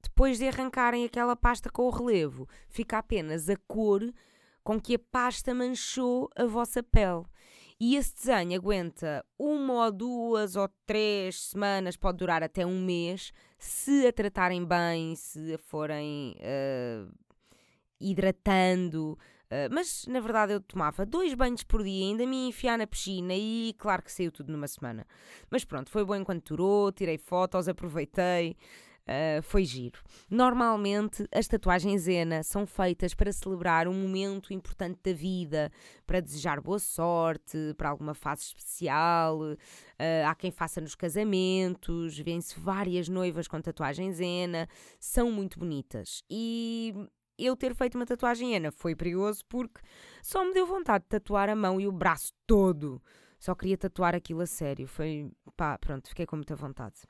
depois de arrancarem aquela pasta com o relevo, fica apenas a cor com que a pasta manchou a vossa pele. E esse desenho aguenta uma ou duas ou três semanas, pode durar até um mês, se a tratarem bem, se a forem uh, hidratando. Uh, mas na verdade eu tomava dois banhos por dia, ainda me enfiar na piscina e claro que saiu tudo numa semana. Mas pronto, foi bom enquanto durou, tirei fotos, aproveitei. Uh, foi giro. Normalmente as tatuagens Zena são feitas para celebrar um momento importante da vida, para desejar boa sorte, para alguma fase especial. Uh, há quem faça nos casamentos, vêem-se várias noivas com tatuagens Zena, são muito bonitas. E eu ter feito uma tatuagem Ena foi perigoso porque só me deu vontade de tatuar a mão e o braço todo. Só queria tatuar aquilo a sério. Foi pá, pronto, fiquei com muita vontade.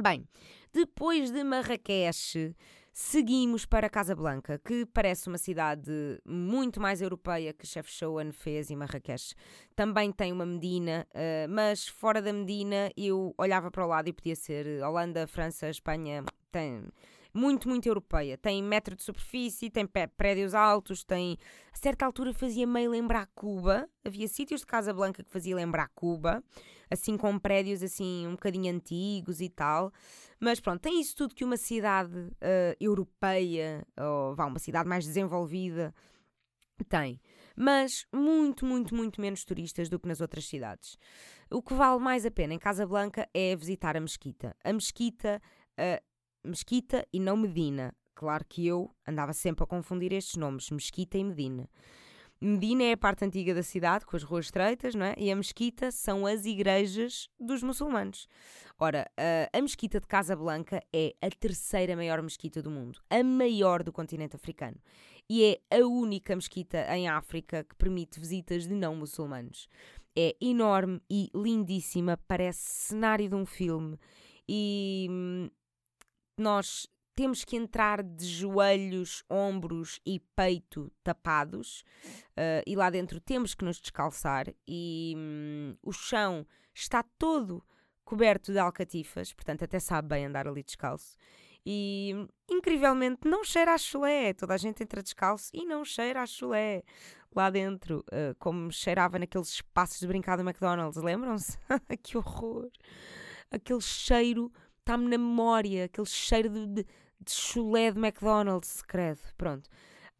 Bem, depois de Marrakech, seguimos para Casablanca, que parece uma cidade muito mais europeia que Chefchaouen fez e Marrakech. Também tem uma Medina, uh, mas fora da Medina eu olhava para o lado e podia ser Holanda, França, Espanha. Tem muito, muito europeia. Tem metro de superfície, tem prédios altos, tem. A certa altura fazia meio lembrar Cuba. Havia sítios de Casa Blanca que fazia lembrar Cuba, assim com prédios assim um bocadinho antigos e tal. Mas pronto, tem isso tudo que uma cidade uh, europeia, ou vá, uma cidade mais desenvolvida, tem. Mas muito, muito, muito menos turistas do que nas outras cidades. O que vale mais a pena em Casa Blanca é visitar a mesquita. A mesquita uh, Mesquita e não Medina. Claro que eu andava sempre a confundir estes nomes, Mesquita e Medina. Medina é a parte antiga da cidade, com as ruas estreitas, não é? E a mesquita são as igrejas dos muçulmanos. Ora, a, mesquita de Casablanca é a terceira maior mesquita do mundo, a maior do continente africano. E é a única mesquita em África que permite visitas de não muçulmanos. É enorme e lindíssima, parece cenário de um filme. E hum, nós temos que entrar de joelhos, ombros e peito tapados, uh, e lá dentro temos que nos descalçar, e um, o chão está todo coberto de alcatifas, portanto, até sabe bem andar ali descalço. E incrivelmente não cheira a chulé. Toda a gente entra descalço e não cheira a chulé lá dentro, uh, como cheirava naqueles espaços de brincar do McDonald's. Lembram-se? <laughs> que horror! Aquele cheiro está-me na memória aquele cheiro de, de, de chulé de McDonald's, credo. Pronto.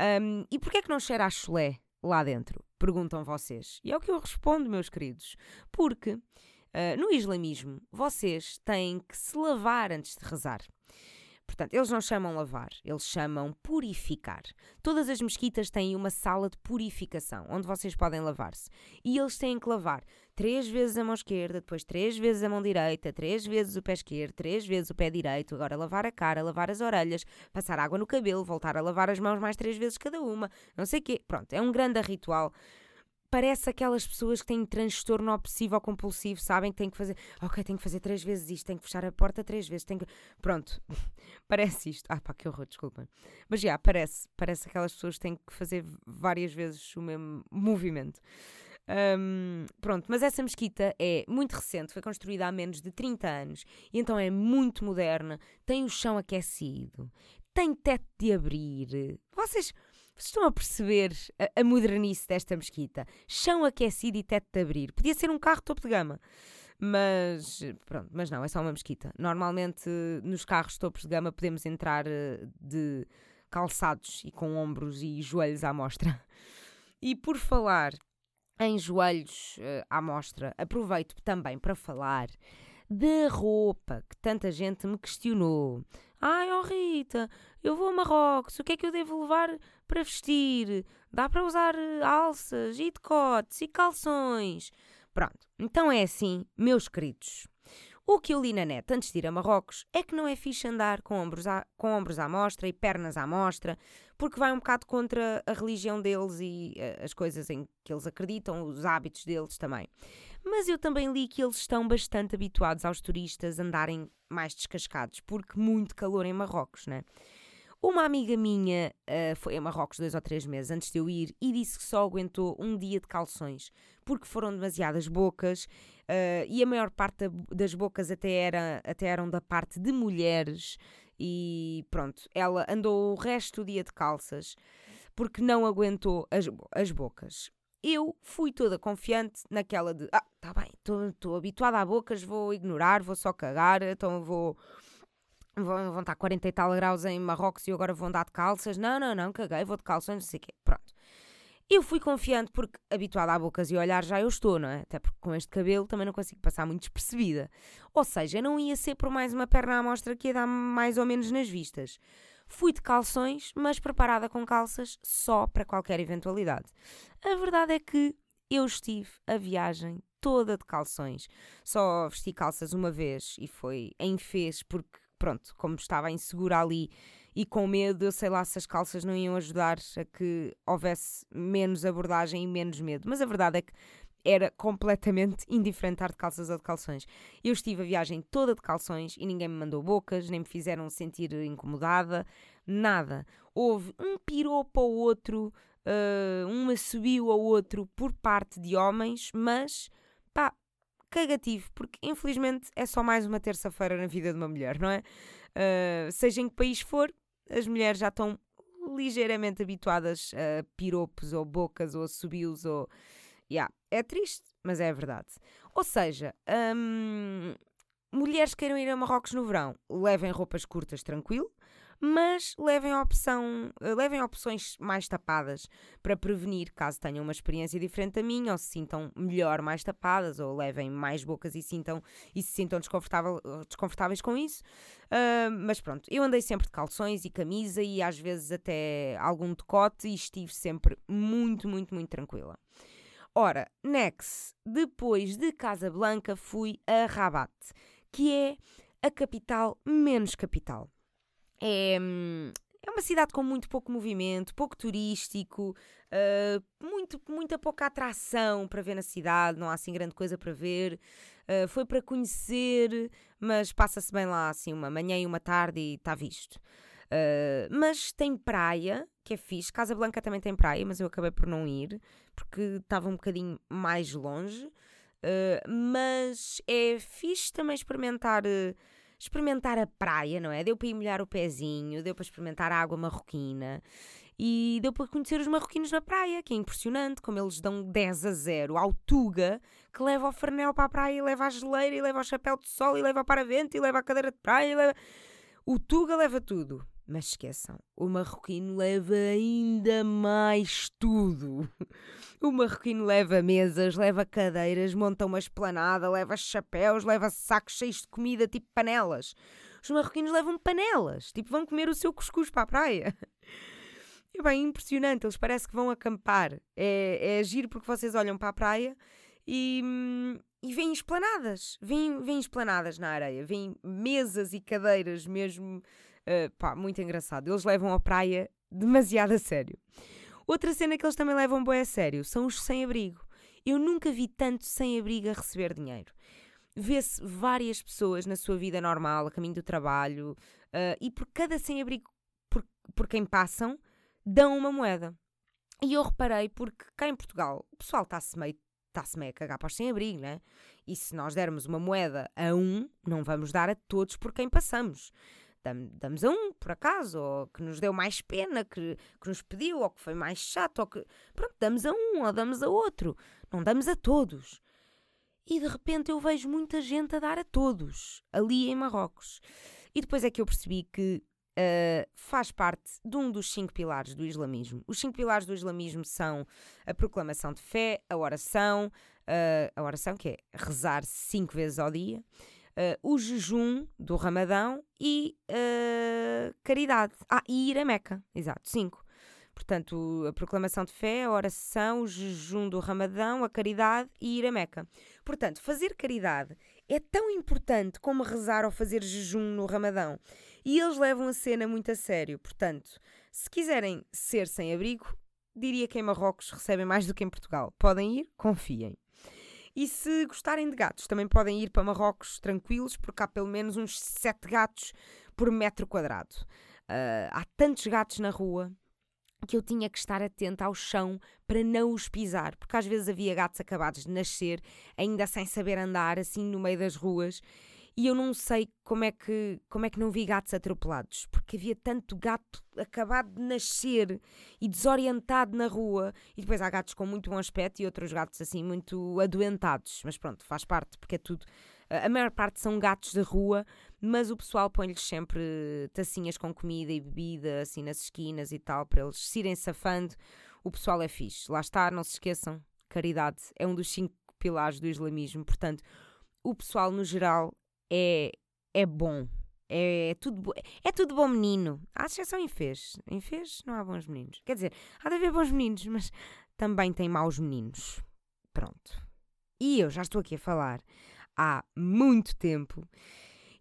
Um, e porquê é que não cheira a chulé lá dentro? Perguntam vocês. E é o que eu respondo, meus queridos. Porque uh, no islamismo vocês têm que se lavar antes de rezar. Portanto, eles não chamam lavar, eles chamam purificar. Todas as mesquitas têm uma sala de purificação, onde vocês podem lavar-se. E eles têm que lavar três vezes a mão esquerda, depois três vezes a mão direita, três vezes o pé esquerdo, três vezes o pé direito, agora lavar a cara, lavar as orelhas, passar água no cabelo, voltar a lavar as mãos mais três vezes cada uma, não sei o quê. Pronto, é um grande ritual parece aquelas pessoas que têm transtorno obsessivo ou compulsivo, sabem que têm que fazer, ok, tenho que fazer três vezes isto, tenho que fechar a porta três vezes, tenho que... Pronto, <laughs> parece isto. Ah pá, que horror, desculpem. Mas já, parece, parece aquelas pessoas que têm que fazer várias vezes o mesmo movimento. Um, pronto, mas essa mesquita é muito recente, foi construída há menos de 30 anos, e então é muito moderna, tem o chão aquecido, tem teto de abrir. Vocês vocês estão a perceber a, a modernice desta mesquita? Chão aquecido e teto de abrir. Podia ser um carro topo de gama. Mas pronto, mas não, é só uma mesquita. Normalmente nos carros topos de gama podemos entrar eh, de calçados e com ombros e joelhos à mostra. E por falar em joelhos uh, à mostra, aproveito também para falar da roupa que tanta gente me questionou. Ai, oh Rita, eu vou a Marrocos, o que é que eu devo levar para vestir? Dá para usar eh, alças e decotes e calções? Pronto, então é assim, meus queridos. O que eu li na net antes de ir a Marrocos é que não é fixe andar com ombros, à, com ombros à mostra e pernas à mostra, porque vai um bocado contra a religião deles e uh, as coisas em que eles acreditam, os hábitos deles também. Mas eu também li que eles estão bastante habituados aos turistas andarem mais descascados, porque muito calor em Marrocos, né? Uma amiga minha uh, foi a Marrocos dois ou três meses antes de eu ir e disse que só aguentou um dia de calções porque foram demasiadas bocas uh, e a maior parte das bocas até, era, até eram da parte de mulheres. E pronto, ela andou o resto do dia de calças porque não aguentou as, as bocas. Eu fui toda confiante naquela de, ah, tá bem, estou habituada a bocas, vou ignorar, vou só cagar, então vou vão, vão estar 40 e tal graus em Marrocos e agora vão dar de calças. Não, não, não, caguei, vou de calças, não sei o quê. Pronto. Eu fui confiante porque, habituada a bocas e olhar, já eu estou, não é? Até porque com este cabelo também não consigo passar muito despercebida. Ou seja, não ia ser por mais uma perna à mostra que ia dar mais ou menos nas vistas. Fui de calções, mas preparada com calças só para qualquer eventualidade. A verdade é que eu estive a viagem toda de calções. Só vesti calças uma vez e foi em fez porque pronto, como estava insegura ali e com medo, eu sei lá se as calças não iam ajudar a que houvesse menos abordagem e menos medo. Mas a verdade é que era completamente <laughs> indiferente estar de calças ou de calções. Eu estive a viagem toda de calções e ninguém me mandou bocas, nem me fizeram sentir incomodada, nada. Houve um piropo ao outro, uh, um assobio ao outro por parte de homens, mas cagativo, porque infelizmente é só mais uma terça-feira na vida de uma mulher, não é? Uh, seja em que país for, as mulheres já estão ligeiramente habituadas a piropos ou bocas ou subios ou. Yeah, é triste, mas é verdade. Ou seja, hum, mulheres que queiram ir a Marrocos no verão, levem roupas curtas tranquilo, mas levem, opção, eh, levem opções mais tapadas para prevenir caso tenham uma experiência diferente da minha ou se sintam melhor mais tapadas ou levem mais bocas e, sintam, e se sintam desconfortável, desconfortáveis com isso. Uh, mas pronto, eu andei sempre de calções e camisa e às vezes até algum decote e estive sempre muito, muito, muito tranquila. Ora, next, depois de Casablanca fui a Rabat, que é a capital menos capital. É, é uma cidade com muito pouco movimento, pouco turístico, uh, muito, muita pouca atração para ver na cidade, não há assim grande coisa para ver. Uh, foi para conhecer, mas passa-se bem lá assim uma manhã e uma tarde e está visto. Uh, mas tem praia, que é fixe. Casa Blanca também tem praia, mas eu acabei por não ir porque estava um bocadinho mais longe. Mas é fixe também experimentar experimentar a praia, não é? Deu para ir molhar o pezinho, deu para experimentar a água marroquina e deu para conhecer os marroquinos na praia, que é impressionante como eles dão 10 a 0 ao Tuga, que leva o farnel para a praia, e leva a geleira, e leva o chapéu de sol, e leva o paravento, e leva a cadeira de praia, e leva... O Tuga leva tudo. Mas esqueçam, o marroquino leva ainda mais tudo. <laughs> O marroquino leva mesas, leva cadeiras, monta uma esplanada, leva chapéus, leva sacos cheios de comida, tipo panelas. Os marroquinos levam panelas, tipo vão comer o seu cuscuz para a praia. <laughs> É bem impressionante, eles parecem que vão acampar. É, é agir porque vocês olham para a praia e, e veem esplanadas, veem, veem esplanadas na areia, veem mesas e cadeiras mesmo, uh, pá, muito engraçado. Eles levam a praia demasiado a sério. Outra cena que eles também levam bem a sério são os sem-abrigo. Eu nunca vi tanto sem-abrigo a receber dinheiro. Vê-se várias pessoas na sua vida normal, a caminho do trabalho, uh, e por cada sem-abrigo por, por quem passam, dão uma moeda. E eu reparei porque cá em Portugal o pessoal está-se meio, está meio a cagar para os sem-abrigo, né? E se nós dermos uma moeda a um, não vamos dar a todos por quem passamos damos a um, por acaso, ou que nos deu mais pena, que, que nos pediu, ou que foi mais chato, ou que. Pronto, damos a um, ou damos a outro. Não damos a todos. e de repente eu vejo muita gente a dar a todos, ali em Marrocos. E depois é que eu percebi que uh, faz parte de um dos cinco pilares do islamismo. Os cinco pilares do islamismo são a proclamação de fé, a oração, uh, a oração que é rezar cinco vezes ao dia, uh, o jejum do Ramadão e caridade. Ah, e ir a Meca, exato, cinco. Portanto, a proclamação de fé, a oração, o jejum do Ramadão, a caridade e ir a Meca. Portanto, fazer caridade é tão importante como rezar ou fazer jejum no Ramadão. E eles levam a cena muito a sério. Portanto, se quiserem ser sem abrigo, diria que em Marrocos recebem mais do que em Portugal. Podem ir, confiem. E se gostarem de gatos, também podem ir para Marrocos tranquilos, porque há pelo menos uns 7 gatos por metro quadrado. Uh, há tantos gatos na rua que eu tinha que estar atenta ao chão para não os pisar, porque às vezes havia gatos acabados de nascer, ainda sem saber andar, assim no meio das ruas, e eu não sei como é que, como é que não vi gatos atropelados, porque havia tanto gato acabado de nascer e desorientado na rua, e depois há gatos com muito bom aspecto e outros gatos assim muito adoentados, mas pronto, faz parte, porque é tudo a maior parte são gatos de rua, mas o pessoal põe-lhes sempre tacinhas com comida e bebida, assim nas esquinas e tal, para eles se irem safando. O pessoal é fixe. Lá está, não se esqueçam, caridade é um dos cinco pilares do islamismo, portanto, o pessoal no geral é, é bom. É, é tudo, é tudo bom menino. Há exceção em fez. Em fez não há bons meninos. Quer dizer, há de haver bons meninos, mas também tem maus meninos. Pronto. E eu já estou aqui a falar há muito tempo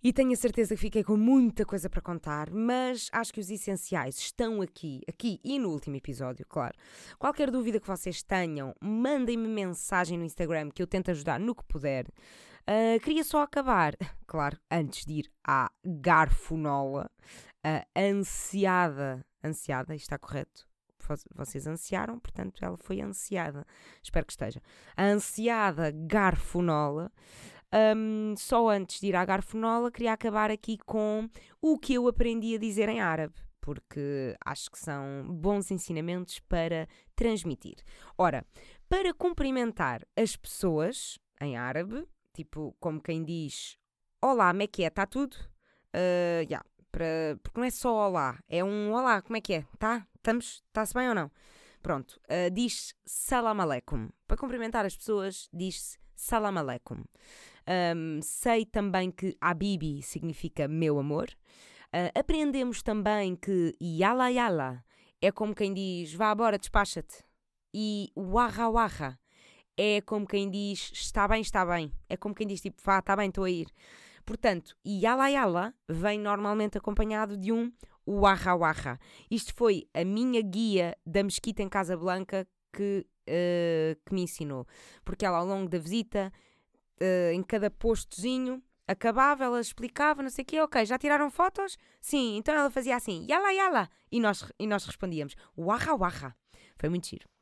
e tenho a certeza que fiquei com muita coisa para contar, mas acho que os essenciais estão aqui, aqui e no último episódio, claro. Qualquer dúvida que vocês tenham, mandem-me mensagem no Instagram que eu tento ajudar no que puder. Uh, queria só acabar, <laughs> claro, antes de ir à garfonola, a ansiada, ansiada, está correto? vocês ansiaram, portanto ela foi ansiada. Espero que esteja. A ansiada garfonola um, só antes de ir à garfonola, queria acabar aqui com o que eu aprendi a dizer em árabe, porque acho que são bons ensinamentos para transmitir. Ora, para cumprimentar as pessoas em árabe, tipo como quem diz Olá, como é que é? Está tudo? Uh, yeah, para, porque não é só olá, é um olá, como é que é? Tá? Estamos? Está-se bem ou não? Pronto, uh, diz salam aleikum. Para cumprimentar as pessoas, diz-se salam aleikum. Um, sei também que Habibi significa meu amor. Uh, aprendemos também que yala yala é como quem diz vá agora, despacha-te. E waha waha é como quem diz está bem, está bem. É como quem diz tipo vá, está bem, estou a ir. Portanto, yala yala vem normalmente acompanhado de um waha waha. Isto foi a minha guia da mesquita em Casa Blanca que, uh, que me ensinou. Porque ela, ao longo da visita, uh, em cada postozinho, acabava, ela explicava, não sei o quê, ok, já tiraram fotos? Sim, então ela fazia assim, yala yala, e nós, e nós respondíamos, waha waha. Foi muito giro.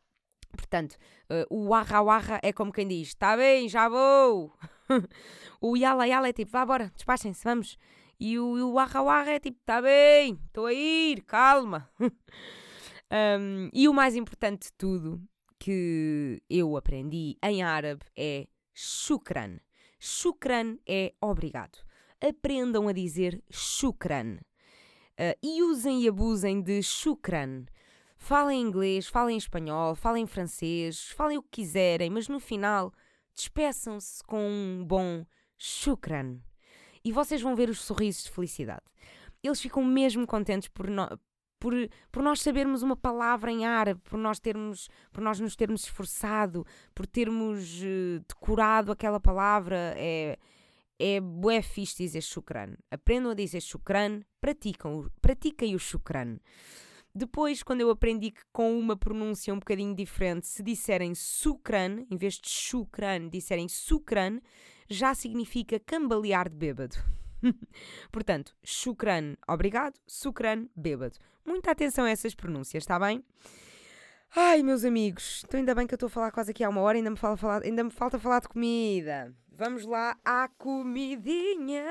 Portanto, uh, o waha waha é como quem diz, está bem, já vou. <laughs> o yala yala é tipo, vá bora, despachem-se, vamos. E o, o waha waha é tipo, está bem, estou a ir, calma. <laughs> um, e o mais importante de tudo que eu aprendi em árabe é shukran. Shukran é obrigado. Aprendam a dizer shukran. Uh, e usem e abusem de shukran. Falem inglês, falem espanhol, falem francês, falem o que quiserem, mas no final despeçam-se com um bom shukran. E vocês vão ver os sorrisos de felicidade. Eles ficam mesmo contentes por, no, por, por nós sabermos uma palavra em árabe, por nós, termos, por nós nos termos esforçado, por termos uh, decorado aquela palavra. É, é bué fixe dizer shukran. Aprendam a dizer shukran, praticam, pratiquem o shukran. Depois, quando eu aprendi que com uma pronúncia um bocadinho diferente, se disserem sukran, em vez de shukran, disserem sukran, já significa cambalear de bêbado. <laughs> Portanto, shukran, obrigado, sukran, bêbado. Muita atenção a essas pronúncias, está bem? Ai, meus amigos, então ainda bem que eu estou a falar quase aqui há uma hora, ainda me, fala, falar, ainda me falta falar de comida. Vamos lá à comidinha.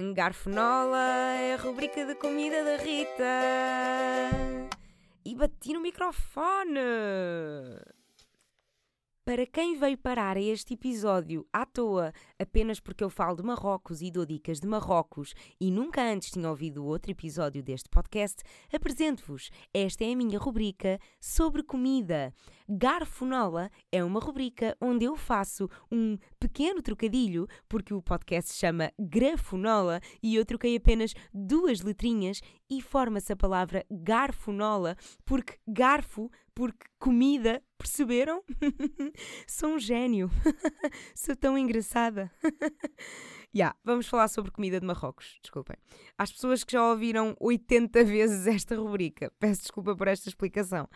Garfonola é a rubrica de comida da Rita. E bati no microfone. Para quem veio parar a este episódio à toa apenas porque eu falo de Marrocos e dou dicas de Marrocos e nunca antes tinha ouvido outro episódio deste podcast, apresento-vos. Esta é a minha rubrica sobre comida. Garfonola é uma rubrica onde eu faço um pequeno trocadilho, porque o podcast se chama Grafonola e eu troquei apenas duas letrinhas e forma-se a palavra garfonola, porque garfo porque comida, perceberam? <laughs> Sou um gênio. <laughs> Sou tão engraçada. <laughs> yeah, vamos falar sobre comida de Marrocos. Desculpem. Às pessoas que já ouviram 80 vezes esta rubrica, peço desculpa por esta explicação.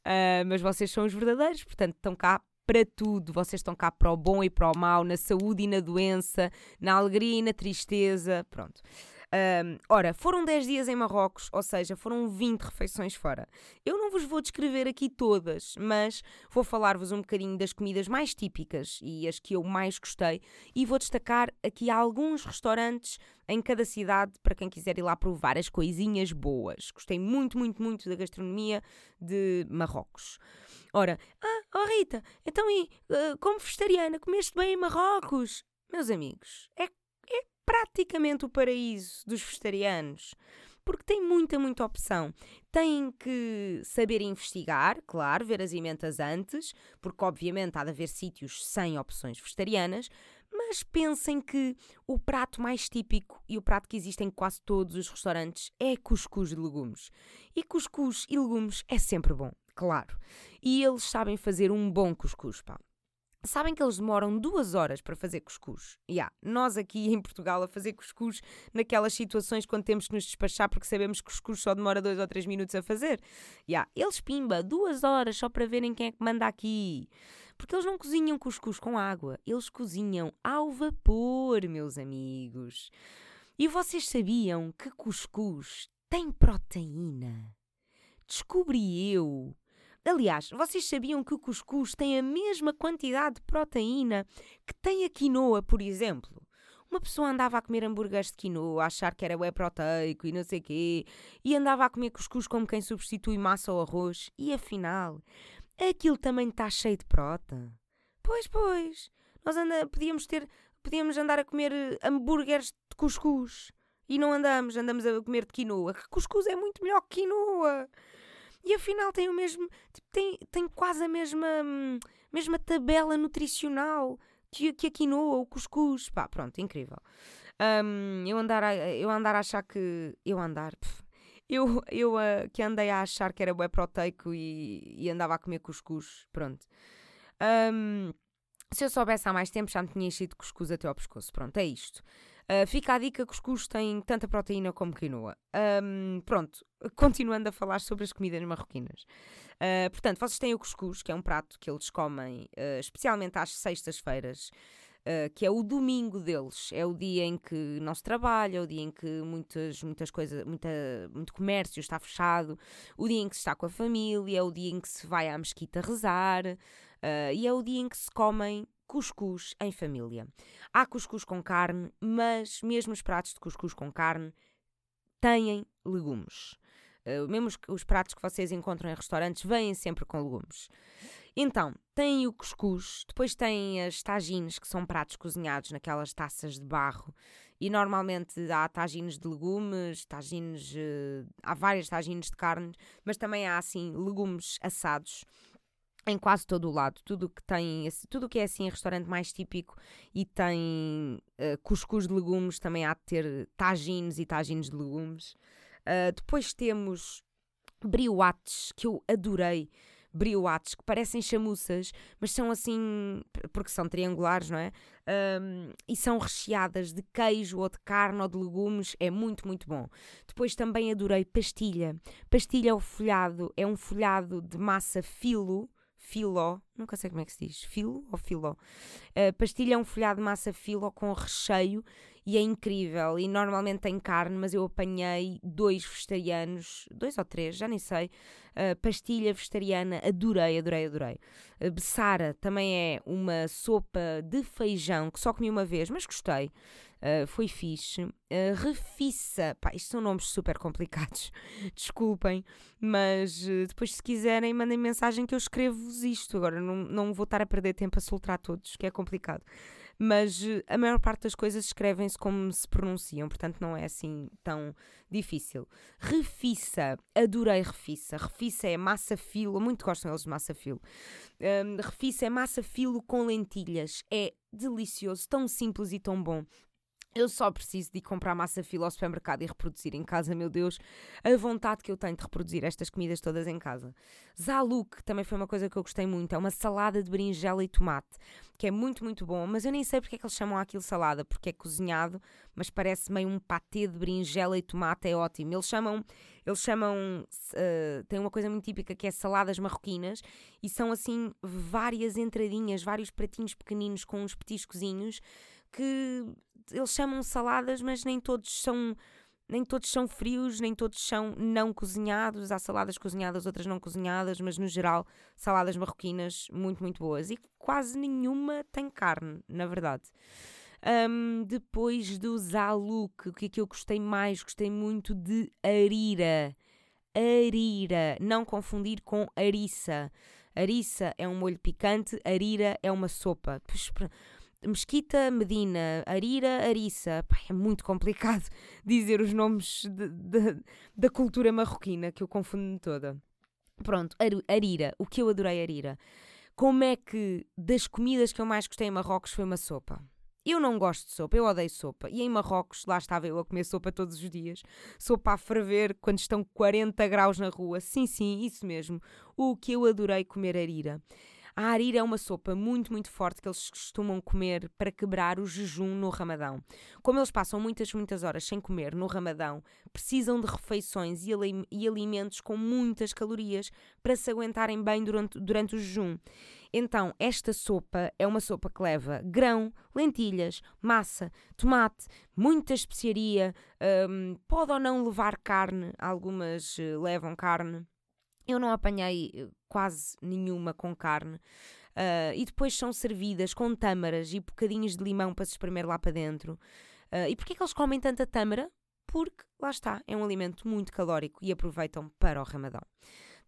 Uh, mas vocês são os verdadeiros, portanto, estão cá para tudo. Vocês estão cá para o bom e para o mau, na saúde e na doença, na alegria e na tristeza. Pronto. Um, ora, foram 10 dias em Marrocos, ou seja, foram 20 refeições fora. Eu não vos vou descrever aqui todas, mas vou falar-vos um bocadinho das comidas mais típicas e as que eu mais gostei e vou destacar aqui alguns restaurantes em cada cidade para quem quiser ir lá provar as coisinhas boas. Gostei muito, muito, muito da gastronomia de Marrocos. Ora, ah, oh Rita, então e uh, como vegetariana, comeste bem em Marrocos? Meus amigos, é praticamente o paraíso dos vegetarianos. Porque tem muita, muita opção. Têm que saber investigar, claro, ver as emendas antes, porque obviamente há de haver sítios sem opções vegetarianas, mas pensem que o prato mais típico e o prato que existe em quase todos os restaurantes é cuscuz de legumes. E cuscuz e legumes é sempre bom, claro. E eles sabem fazer um bom cuscuz, pá. Sabem que eles demoram duas horas para fazer cuscuz. Yeah, nós aqui em Portugal a fazer cuscuz naquelas situações quando temos que nos despachar porque sabemos que cuscuz só demora dois ou três minutos a fazer. Yeah, eles pimba duas horas só para verem quem é que manda aqui. Porque eles não cozinham cuscuz com água, eles cozinham ao vapor, meus amigos. E vocês sabiam que cuscuz tem proteína? Descobri eu Aliás, vocês sabiam que o cuscuz tem a mesma quantidade de proteína que tem a quinoa, por exemplo? Uma pessoa andava a comer hambúrgueres de quinoa, a achar que era whey proteico e não sei quê, e andava a comer cuscuz como quem substitui massa ou arroz, e afinal, aquilo também está cheio de prota. Pois, pois, nós anda, podíamos ter, podíamos andar a comer eh, hambúrgueres de cuscuz, e não andamos, andamos a comer de quinoa, que cuscuz é muito melhor que quinoa. E afinal tem o mesmo. Tipo, tem, tem quase a mesma, mesma tabela nutricional que, que a quinoa, o cuscuz. Pá, pronto, incrível. Um, eu, andar a, eu andar a achar que. Eu andar. Pff, eu, eu uh, que andei a achar que era bué proteico e, e andava a comer cuscuz. Pronto. Um, se eu soubesse há mais tempo, já me tinha enchido cuscuz até ao pescoço. Pronto, é isto. Uh, fica a dica que os cuscuz têm tanta proteína como quinoa. Um, pronto, continuando a falar sobre as comidas marroquinas. Uh, portanto, vocês têm o cuscuz, que é um prato que eles comem uh, especialmente às sextas-feiras. Uh, que é o domingo deles, é o dia em que não se trabalha, o dia em que muitas, muitas coisas, muita, muito comércio está fechado, o dia em que se está com a família, o dia em que se vai à mesquita rezar, uh, e é o dia em que se comem cuscuz em família. Há cuscuz com carne, mas mesmo os pratos de cuscuz com carne têm legumes. Uh, mesmo os, os, pratos que vocês encontram em restaurantes vêm sempre com legumes. Então, tem o cuscuz, depois tem as tagines, que são pratos cozinhados naquelas taças de barro. E normalmente há tagines de legumes, tagines, uh, há várias tagines de carne, mas também há assim legumes assados em quase todo o lado. Tudo que tem, tudo que é assim restaurante mais típico e tem uh, cuscuz de legumes, também há de ter tagines e tagines de legumes. Uh, depois temos brioates, que eu adorei. Brioates, que parecem chamuças, mas são assim, porque são triangulares, não é? Um, e são recheadas de queijo ou de carne ou de legumes, é muito, muito bom. Depois também adorei pastilha. Pastilha é o folhado, é um folhado de massa filo, filó, nunca sei como é que se diz, filo ou filó. Uh, pastilha é um folhado de massa filo com recheio e é incrível. E normalmente tem carne, mas eu apanhei dois vegetarianos, dois ou três, já nem sei. Uh, pastilha vegetariana, adorei, adorei, adorei. Uh, Bessara também é uma sopa de feijão que só comi uma vez, mas gostei. Uh, foi fixe. Uh, refiça, pá, isto são nomes super complicados, <laughs> desculpem, mas uh, depois, se quiserem, mandem mensagem que eu escrevo-vos isto. Agora, não, não vou estar a perder tempo a soltar todos, que é complicado mas a maior parte das coisas escrevem-se como se pronunciam, portanto não é assim tão difícil. Refiça, adorei refiça. Refiça é massa filo, muito gostam eles de massa filo. Um, refiça é massa filo com lentilhas, é delicioso, tão simples e tão bom. Eu só preciso de comprar massa fila ao supermercado e reproduzir em casa, meu Deus, a vontade que eu tenho de reproduzir estas comidas todas em casa. Zaluk também foi uma coisa que eu gostei muito, é uma salada de berinjela e tomate, que é muito, muito bom, mas eu nem sei porque é que eles chamam aquilo salada, porque é cozinhado, mas parece meio um patê de berinjela e tomate, é ótimo. Eles chamam, eles chamam, uh, tem uma coisa muito típica que é saladas marroquinas, e são assim várias entradinhas, vários pratinhos pequeninos com uns petiscozinhos, que eles chamam saladas, mas nem todos são nem todos são frios, nem todos são não cozinhados. Há saladas cozinhadas, outras não cozinhadas, mas no geral, saladas marroquinas muito, muito boas. E quase nenhuma tem carne, na verdade. Um, depois do zaluk, o que é que eu gostei mais? Gostei muito de arira. Arira, não confundir com ariça. Ariça é um molho picante, arira é uma sopa. Mesquita Medina, Arira Arissa. Pai, é muito complicado <laughs> dizer os nomes de, de, da cultura marroquina, que eu confundo toda. Pronto, Arira. O que eu adorei Arira. Como é que das comidas que eu mais gostei em Marrocos foi uma sopa? Eu não gosto de sopa, eu odeio sopa. E em Marrocos, lá estava eu a comer sopa todos os dias. Sopa a ferver quando estão 40 graus na rua. Sim, sim, isso mesmo. O que eu adorei comer arira. A arira é uma sopa muito, muito forte que eles costumam comer para quebrar o jejum no Ramadão. Como eles passam muitas, muitas horas sem comer no Ramadão, precisam de refeições e, alimentos com muitas calorias para se aguentarem bem durante, durante o jejum. Então, esta sopa é uma sopa que leva grão, lentilhas, massa, tomate, muita especiaria, um, pode ou não levar carne, algumas uh, levam carne. Eu não apanhei eh, quase nenhuma com carne. Uh, e depois são servidas com tâmaras e bocadinhos de limão para se espremer lá para dentro. Uh, e porquê que eles comem tanta tâmara? Porque, lá está, é um alimento muito calórico e aproveitam para o ramadão.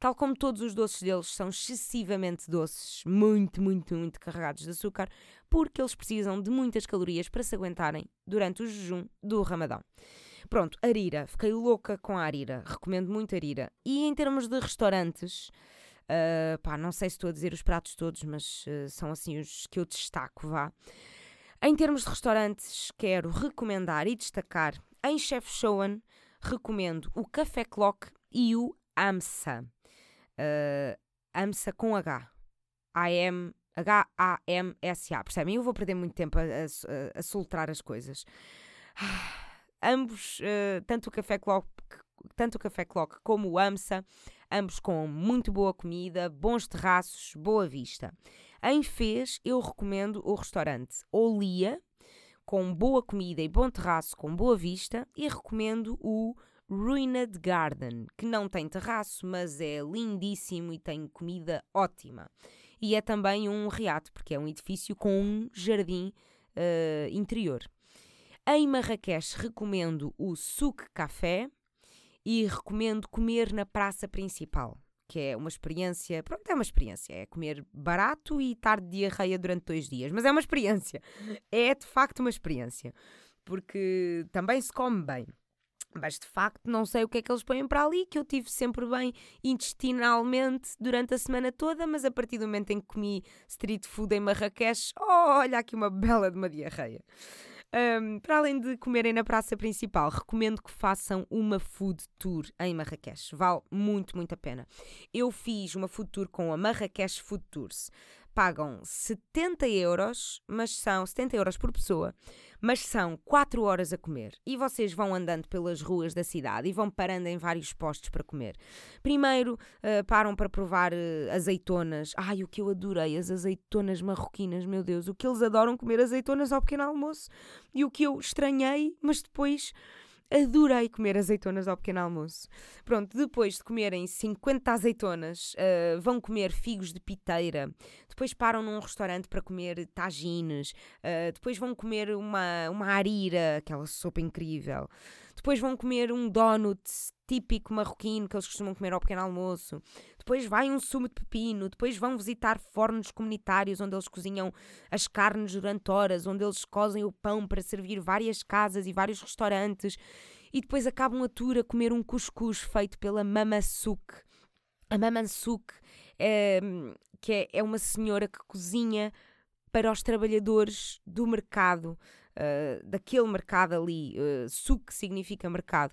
Tal como todos os doces deles são excessivamente doces, muito, muito, muito carregados de açúcar, porque eles precisam de muitas calorias para se aguentarem durante o jejum do ramadão. Pronto, Arira. Fiquei louca com a Arira. Recomendo muito Arira. E em termos de restaurantes, uh, pá, não sei se estou a dizer os pratos todos, mas uh, são assim os que eu destaco, vá. Em termos de restaurantes, quero recomendar e destacar em Chef Showan, recomendo o Café Clock e o AMSA. Uh, AMSA com H. A-M, H-A-M-S-A. Percebem? Eu vou perder muito tempo a, a, a soltar as coisas. Ambos, uh, tanto o Café Clock tanto o Café Clock como o AMSA, ambos com muito boa comida, bons terraços, boa vista. Em Fez, eu recomendo o restaurante Olia, com boa comida e bom terraço com boa vista, e recomendo o Ruined Garden, que não tem terraço, mas é lindíssimo e tem comida ótima. E é também um riato, porque é um edifício com um jardim uh, interior. Em Marrakech recomendo o Souk Café e recomendo comer na praça principal, que é uma experiência, pronto, é uma experiência, é comer barato e estar de diarreia durante dois dias, mas é uma experiência, <laughs> é de facto uma experiência, porque também se come bem. Mas de facto não sei o que é que eles põem para ali, que eu tive sempre bem intestinalmente durante a semana toda, mas a partir do momento em que comi street food em Marrakech, oh, olha aqui uma bela de uma diarreia. Um, para além de comerem na praça principal, recomendo que façam uma food tour em Marrakech. Vale muito, muito a pena. Eu fiz uma food tour com a Marrakech Food Tours. Pagam 70 euros, mas são 70 euros por pessoa, mas são 4 horas a comer. E vocês vão andando pelas ruas da cidade e vão parando em vários postos para comer. Primeiro uh, param para provar uh, azeitonas. Ai, o que eu adorei, as azeitonas marroquinas, meu Deus, o que eles adoram comer azeitonas ao pequeno almoço. E o que eu estranhei, mas depois Adorei comer azeitonas ao pequeno almoço. Pronto, depois de comerem 50 azeitonas, uh, vão comer figos de piteira. Depois param num restaurante para comer tagines. Uh, depois vão comer uma, uma arira, aquela sopa incrível. Depois vão comer um donut típico marroquino que eles costumam comer ao pequeno almoço. Depois vai um sumo de pepino. Depois vão visitar fornos comunitários onde eles cozinham as carnes durante horas, onde eles cozem o pão para servir várias casas e vários restaurantes. E depois acabam a tour a comer um cuscuz feito pela Mama Souk. A Mama Souk é, que é, é uma senhora que cozinha para os trabalhadores do mercado uh, daquele mercado ali. Uh, suc significa mercado.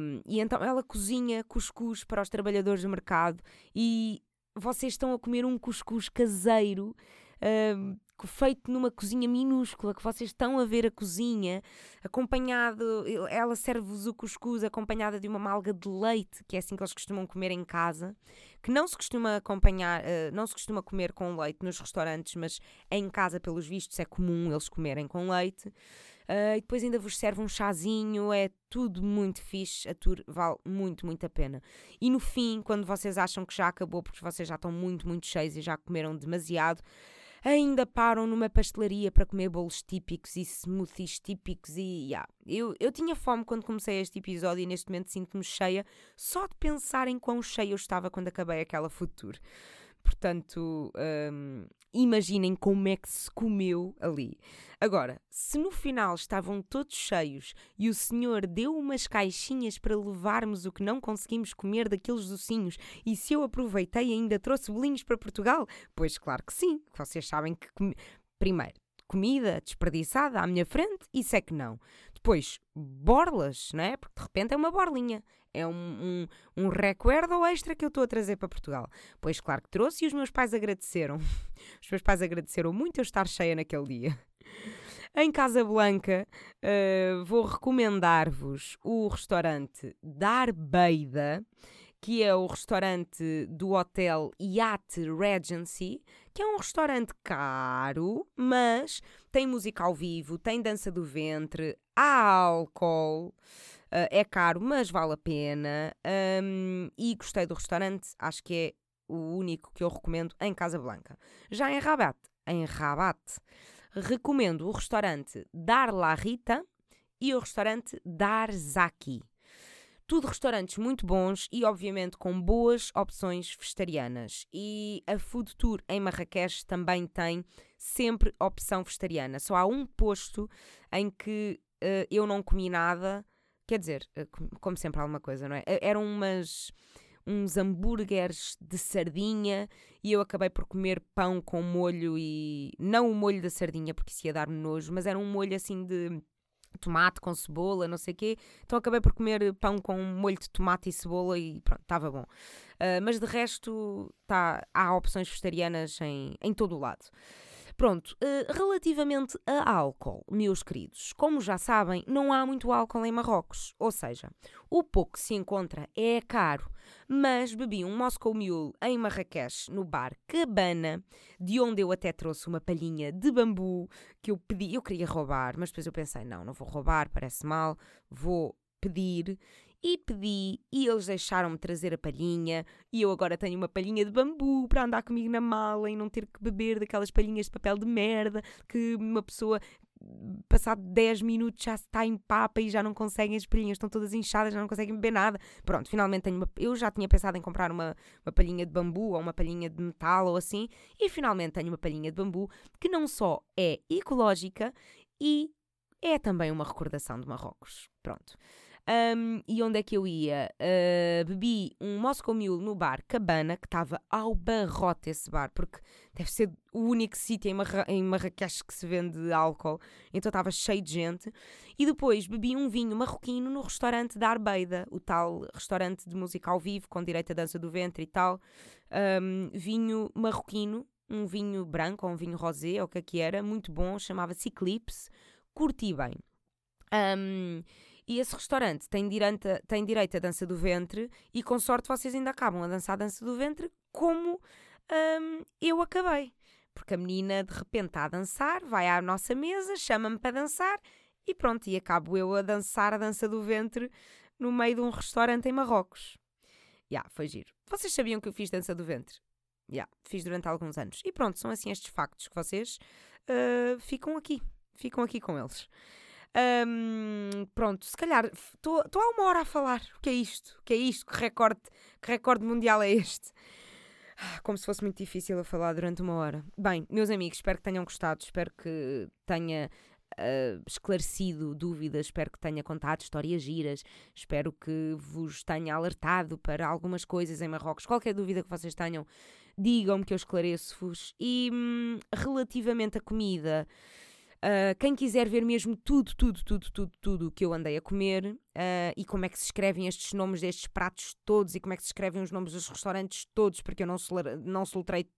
Um, e então ela cozinha cuscuz para os trabalhadores do mercado e vocês estão a comer um cuscuz caseiro. Uh, feito numa cozinha minúscula, que vocês estão a ver a cozinha, acompanhado, ela serve-vos o cuscuz acompanhada de uma malga de leite, que é assim que eles costumam comer em casa, que não se costuma acompanhar, uh, não se costuma comer com leite nos restaurantes, mas em casa, pelos vistos, é comum eles comerem com leite. Uh, e depois ainda vos serve um chazinho, é tudo muito fixe, a tour vale muito, muito a pena. E no fim, quando vocês acham que já acabou, porque vocês já estão muito, muito cheios e já comeram demasiado, ainda param numa pastelaria para comer bolos típicos e smoothies típicos e yeah. eu, eu tinha fome quando comecei este episódio e neste momento sinto-me cheia só de pensar em quão cheia eu estava quando acabei aquela food. Portanto, um, imaginem como é que se comeu ali. Agora, se no final estavam todos cheios e o senhor deu umas caixinhas para levarmos o que não conseguimos comer daqueles docinhos e se eu aproveitei ainda trouxe bolinhos para Portugal, pois claro que sim. Vocês sabem que. Com... Primeiro, comida desperdiçada à minha frente, isso é que não. Depois, borlas, não é? Porque de repente é uma borlinha. É um, um, um recuerdo extra que eu estou a trazer para Portugal. Pois claro que trouxe e os meus pais agradeceram. <laughs> Os meus pais agradeceram muito eu estar cheia naquele dia. <laughs> Em Casablanca, uh, vou recomendar-vos o restaurante Darbeida, que é o restaurante do hotel Yacht Regency, que é um restaurante caro, mas tem música ao vivo, tem dança do ventre, há álcool. Uh, é caro, mas vale a pena. Um, e gostei do restaurante, acho que é o único que eu recomendo em Casablanca. Já em Rabat, em Rabat, recomendo o restaurante Dar La Rita e o restaurante Dar Zaki. Tudo restaurantes muito bons e, obviamente, com boas opções vegetarianas. E a Food Tour em Marrakech também tem sempre opção vegetariana. Só há um posto em que uh, eu não comi nada. Quer dizer, uh, como sempre alguma coisa, não é? Uh, eram umas uns hambúrgueres de sardinha e eu acabei por comer pão com molho e não o molho da sardinha porque isso ia dar-me nojo, mas era um molho assim de tomate com cebola, não sei o quê. Então acabei por comer pão com molho de tomate e cebola e pronto, estava bom. Uh, mas de resto tá, há opções vegetarianas em, em todo o lado. Pronto, uh, relativamente a álcool, meus queridos, como já sabem, não há muito álcool em Marrocos. Ou seja, o pouco que se encontra é caro. Mas bebi um Moscow Mule em Marrakech, no bar Cabana, de onde eu até trouxe uma palhinha de bambu que eu pedi. Eu queria roubar, mas depois eu pensei: não, não vou roubar, parece mal, vou pedir e pedi e eles deixaram-me trazer a palhinha e eu agora tenho uma palhinha de bambu para andar comigo na mala e não ter que beber daquelas palhinhas de papel de merda que uma pessoa passado 10 minutos já está em papa e já não conseguem, as palhinhas estão todas inchadas, já não conseguem beber nada. Pronto, finalmente tenho uma. Eu já tinha pensado em comprar uma, uma palhinha de bambu ou uma palhinha de metal ou assim, e finalmente tenho uma palhinha de bambu que não só é ecológica e é também uma recordação de Marrocos. Pronto. Um, e onde é que eu ia? Uh, bebi um Moscow Mule no bar Cabana, que estava ao barrote esse bar, porque deve ser o único sítio em, Marra em Marrakech que se vende álcool, então estava cheio de gente. E depois bebi um vinho marroquino no restaurante da Arbeida, o tal restaurante de música ao vivo, com direito à dança do ventre e tal. Um, vinho marroquino, um vinho branco ou um vinho rosé, ou o que é que era, muito bom, chamava-se Eclipse, curti bem. Um, e esse restaurante tem direito, a, tem direito à dança do ventre e com sorte vocês ainda acabam a dançar a dança do ventre como um, eu acabei. Porque a menina de repente está a dançar, vai à nossa mesa, chama-me para dançar e pronto, e acabo eu a dançar a dança do ventre no meio de um restaurante em Marrocos. Já, yeah, foi giro. Vocês sabiam que eu fiz dança do ventre? Já, yeah, fiz durante alguns anos. E pronto, são assim estes factos que vocês uh, ficam aqui. Ficam aqui com eles. Um, pronto, se calhar estou há uma hora a falar. O que é isto? O que é isto? Que recorde, que recorde mundial é este? Ah, como se fosse muito difícil a falar durante uma hora. Bem, meus amigos, espero que tenham gostado, espero que tenha uh, esclarecido dúvidas, espero que tenha contado histórias giras, espero que vos tenha alertado para algumas coisas em Marrocos. Qualquer dúvida que vocês tenham, digam-me que eu esclareço-vos. E hum, relativamente à comida. Uh, quem quiser ver mesmo tudo, tudo, tudo, tudo, tudo que eu andei a comer uh, e como é que se escrevem estes nomes destes pratos todos e como é que se escrevem os nomes dos restaurantes todos, porque eu não, não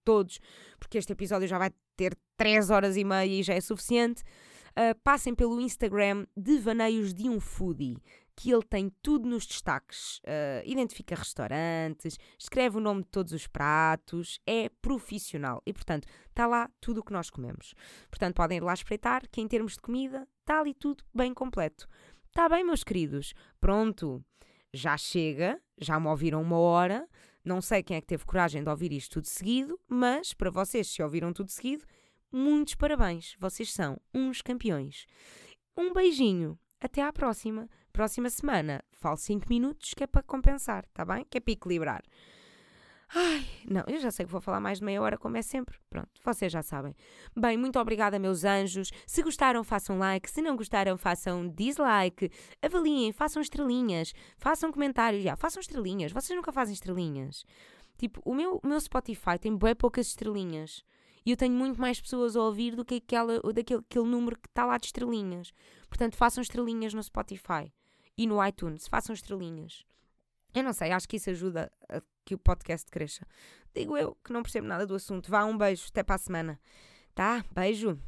todos, porque este episódio já vai ter 3 horas e meia e já é suficiente. Uh, passem pelo Instagram Devaneios de um Foodie que ele tem tudo nos destaques. Uh, identifica restaurantes, escreve o nome de todos os pratos, é profissional e, portanto, está lá tudo o que nós comemos. Portanto, podem ir lá espreitar que, em termos de comida, está ali tudo bem completo. Está bem, meus queridos? Pronto, já chega, já me ouviram uma hora. Não sei quem é que teve coragem de ouvir isto tudo seguido, mas para vocês, se ouviram tudo seguido, muitos parabéns. Vocês são uns campeões. Um beijinho. Até à próxima. Próxima semana, falo 5 minutos que é para compensar, tá bem? Que é para equilibrar. Ai, não, eu já sei que vou falar mais de meia hora, como é sempre. Pronto, vocês já sabem. Bem, muito obrigada, meus anjos. Se gostaram, façam like. Se não gostaram, façam dislike. Avaliem, façam estrelinhas. Façam comentários. Já, façam estrelinhas. Vocês nunca fazem estrelinhas. Tipo, o meu, o meu Spotify tem bem poucas estrelinhas. E eu tenho muito mais pessoas a ouvir do que aquela, daquele aquele número que está lá de estrelinhas. Portanto, façam estrelinhas no Spotify e no iTunes. Façam estrelinhas. Eu não sei, acho que isso ajuda a que o podcast cresça. Digo eu que não percebo nada do assunto. Vá, um beijo, até para a semana. Tá? Beijo.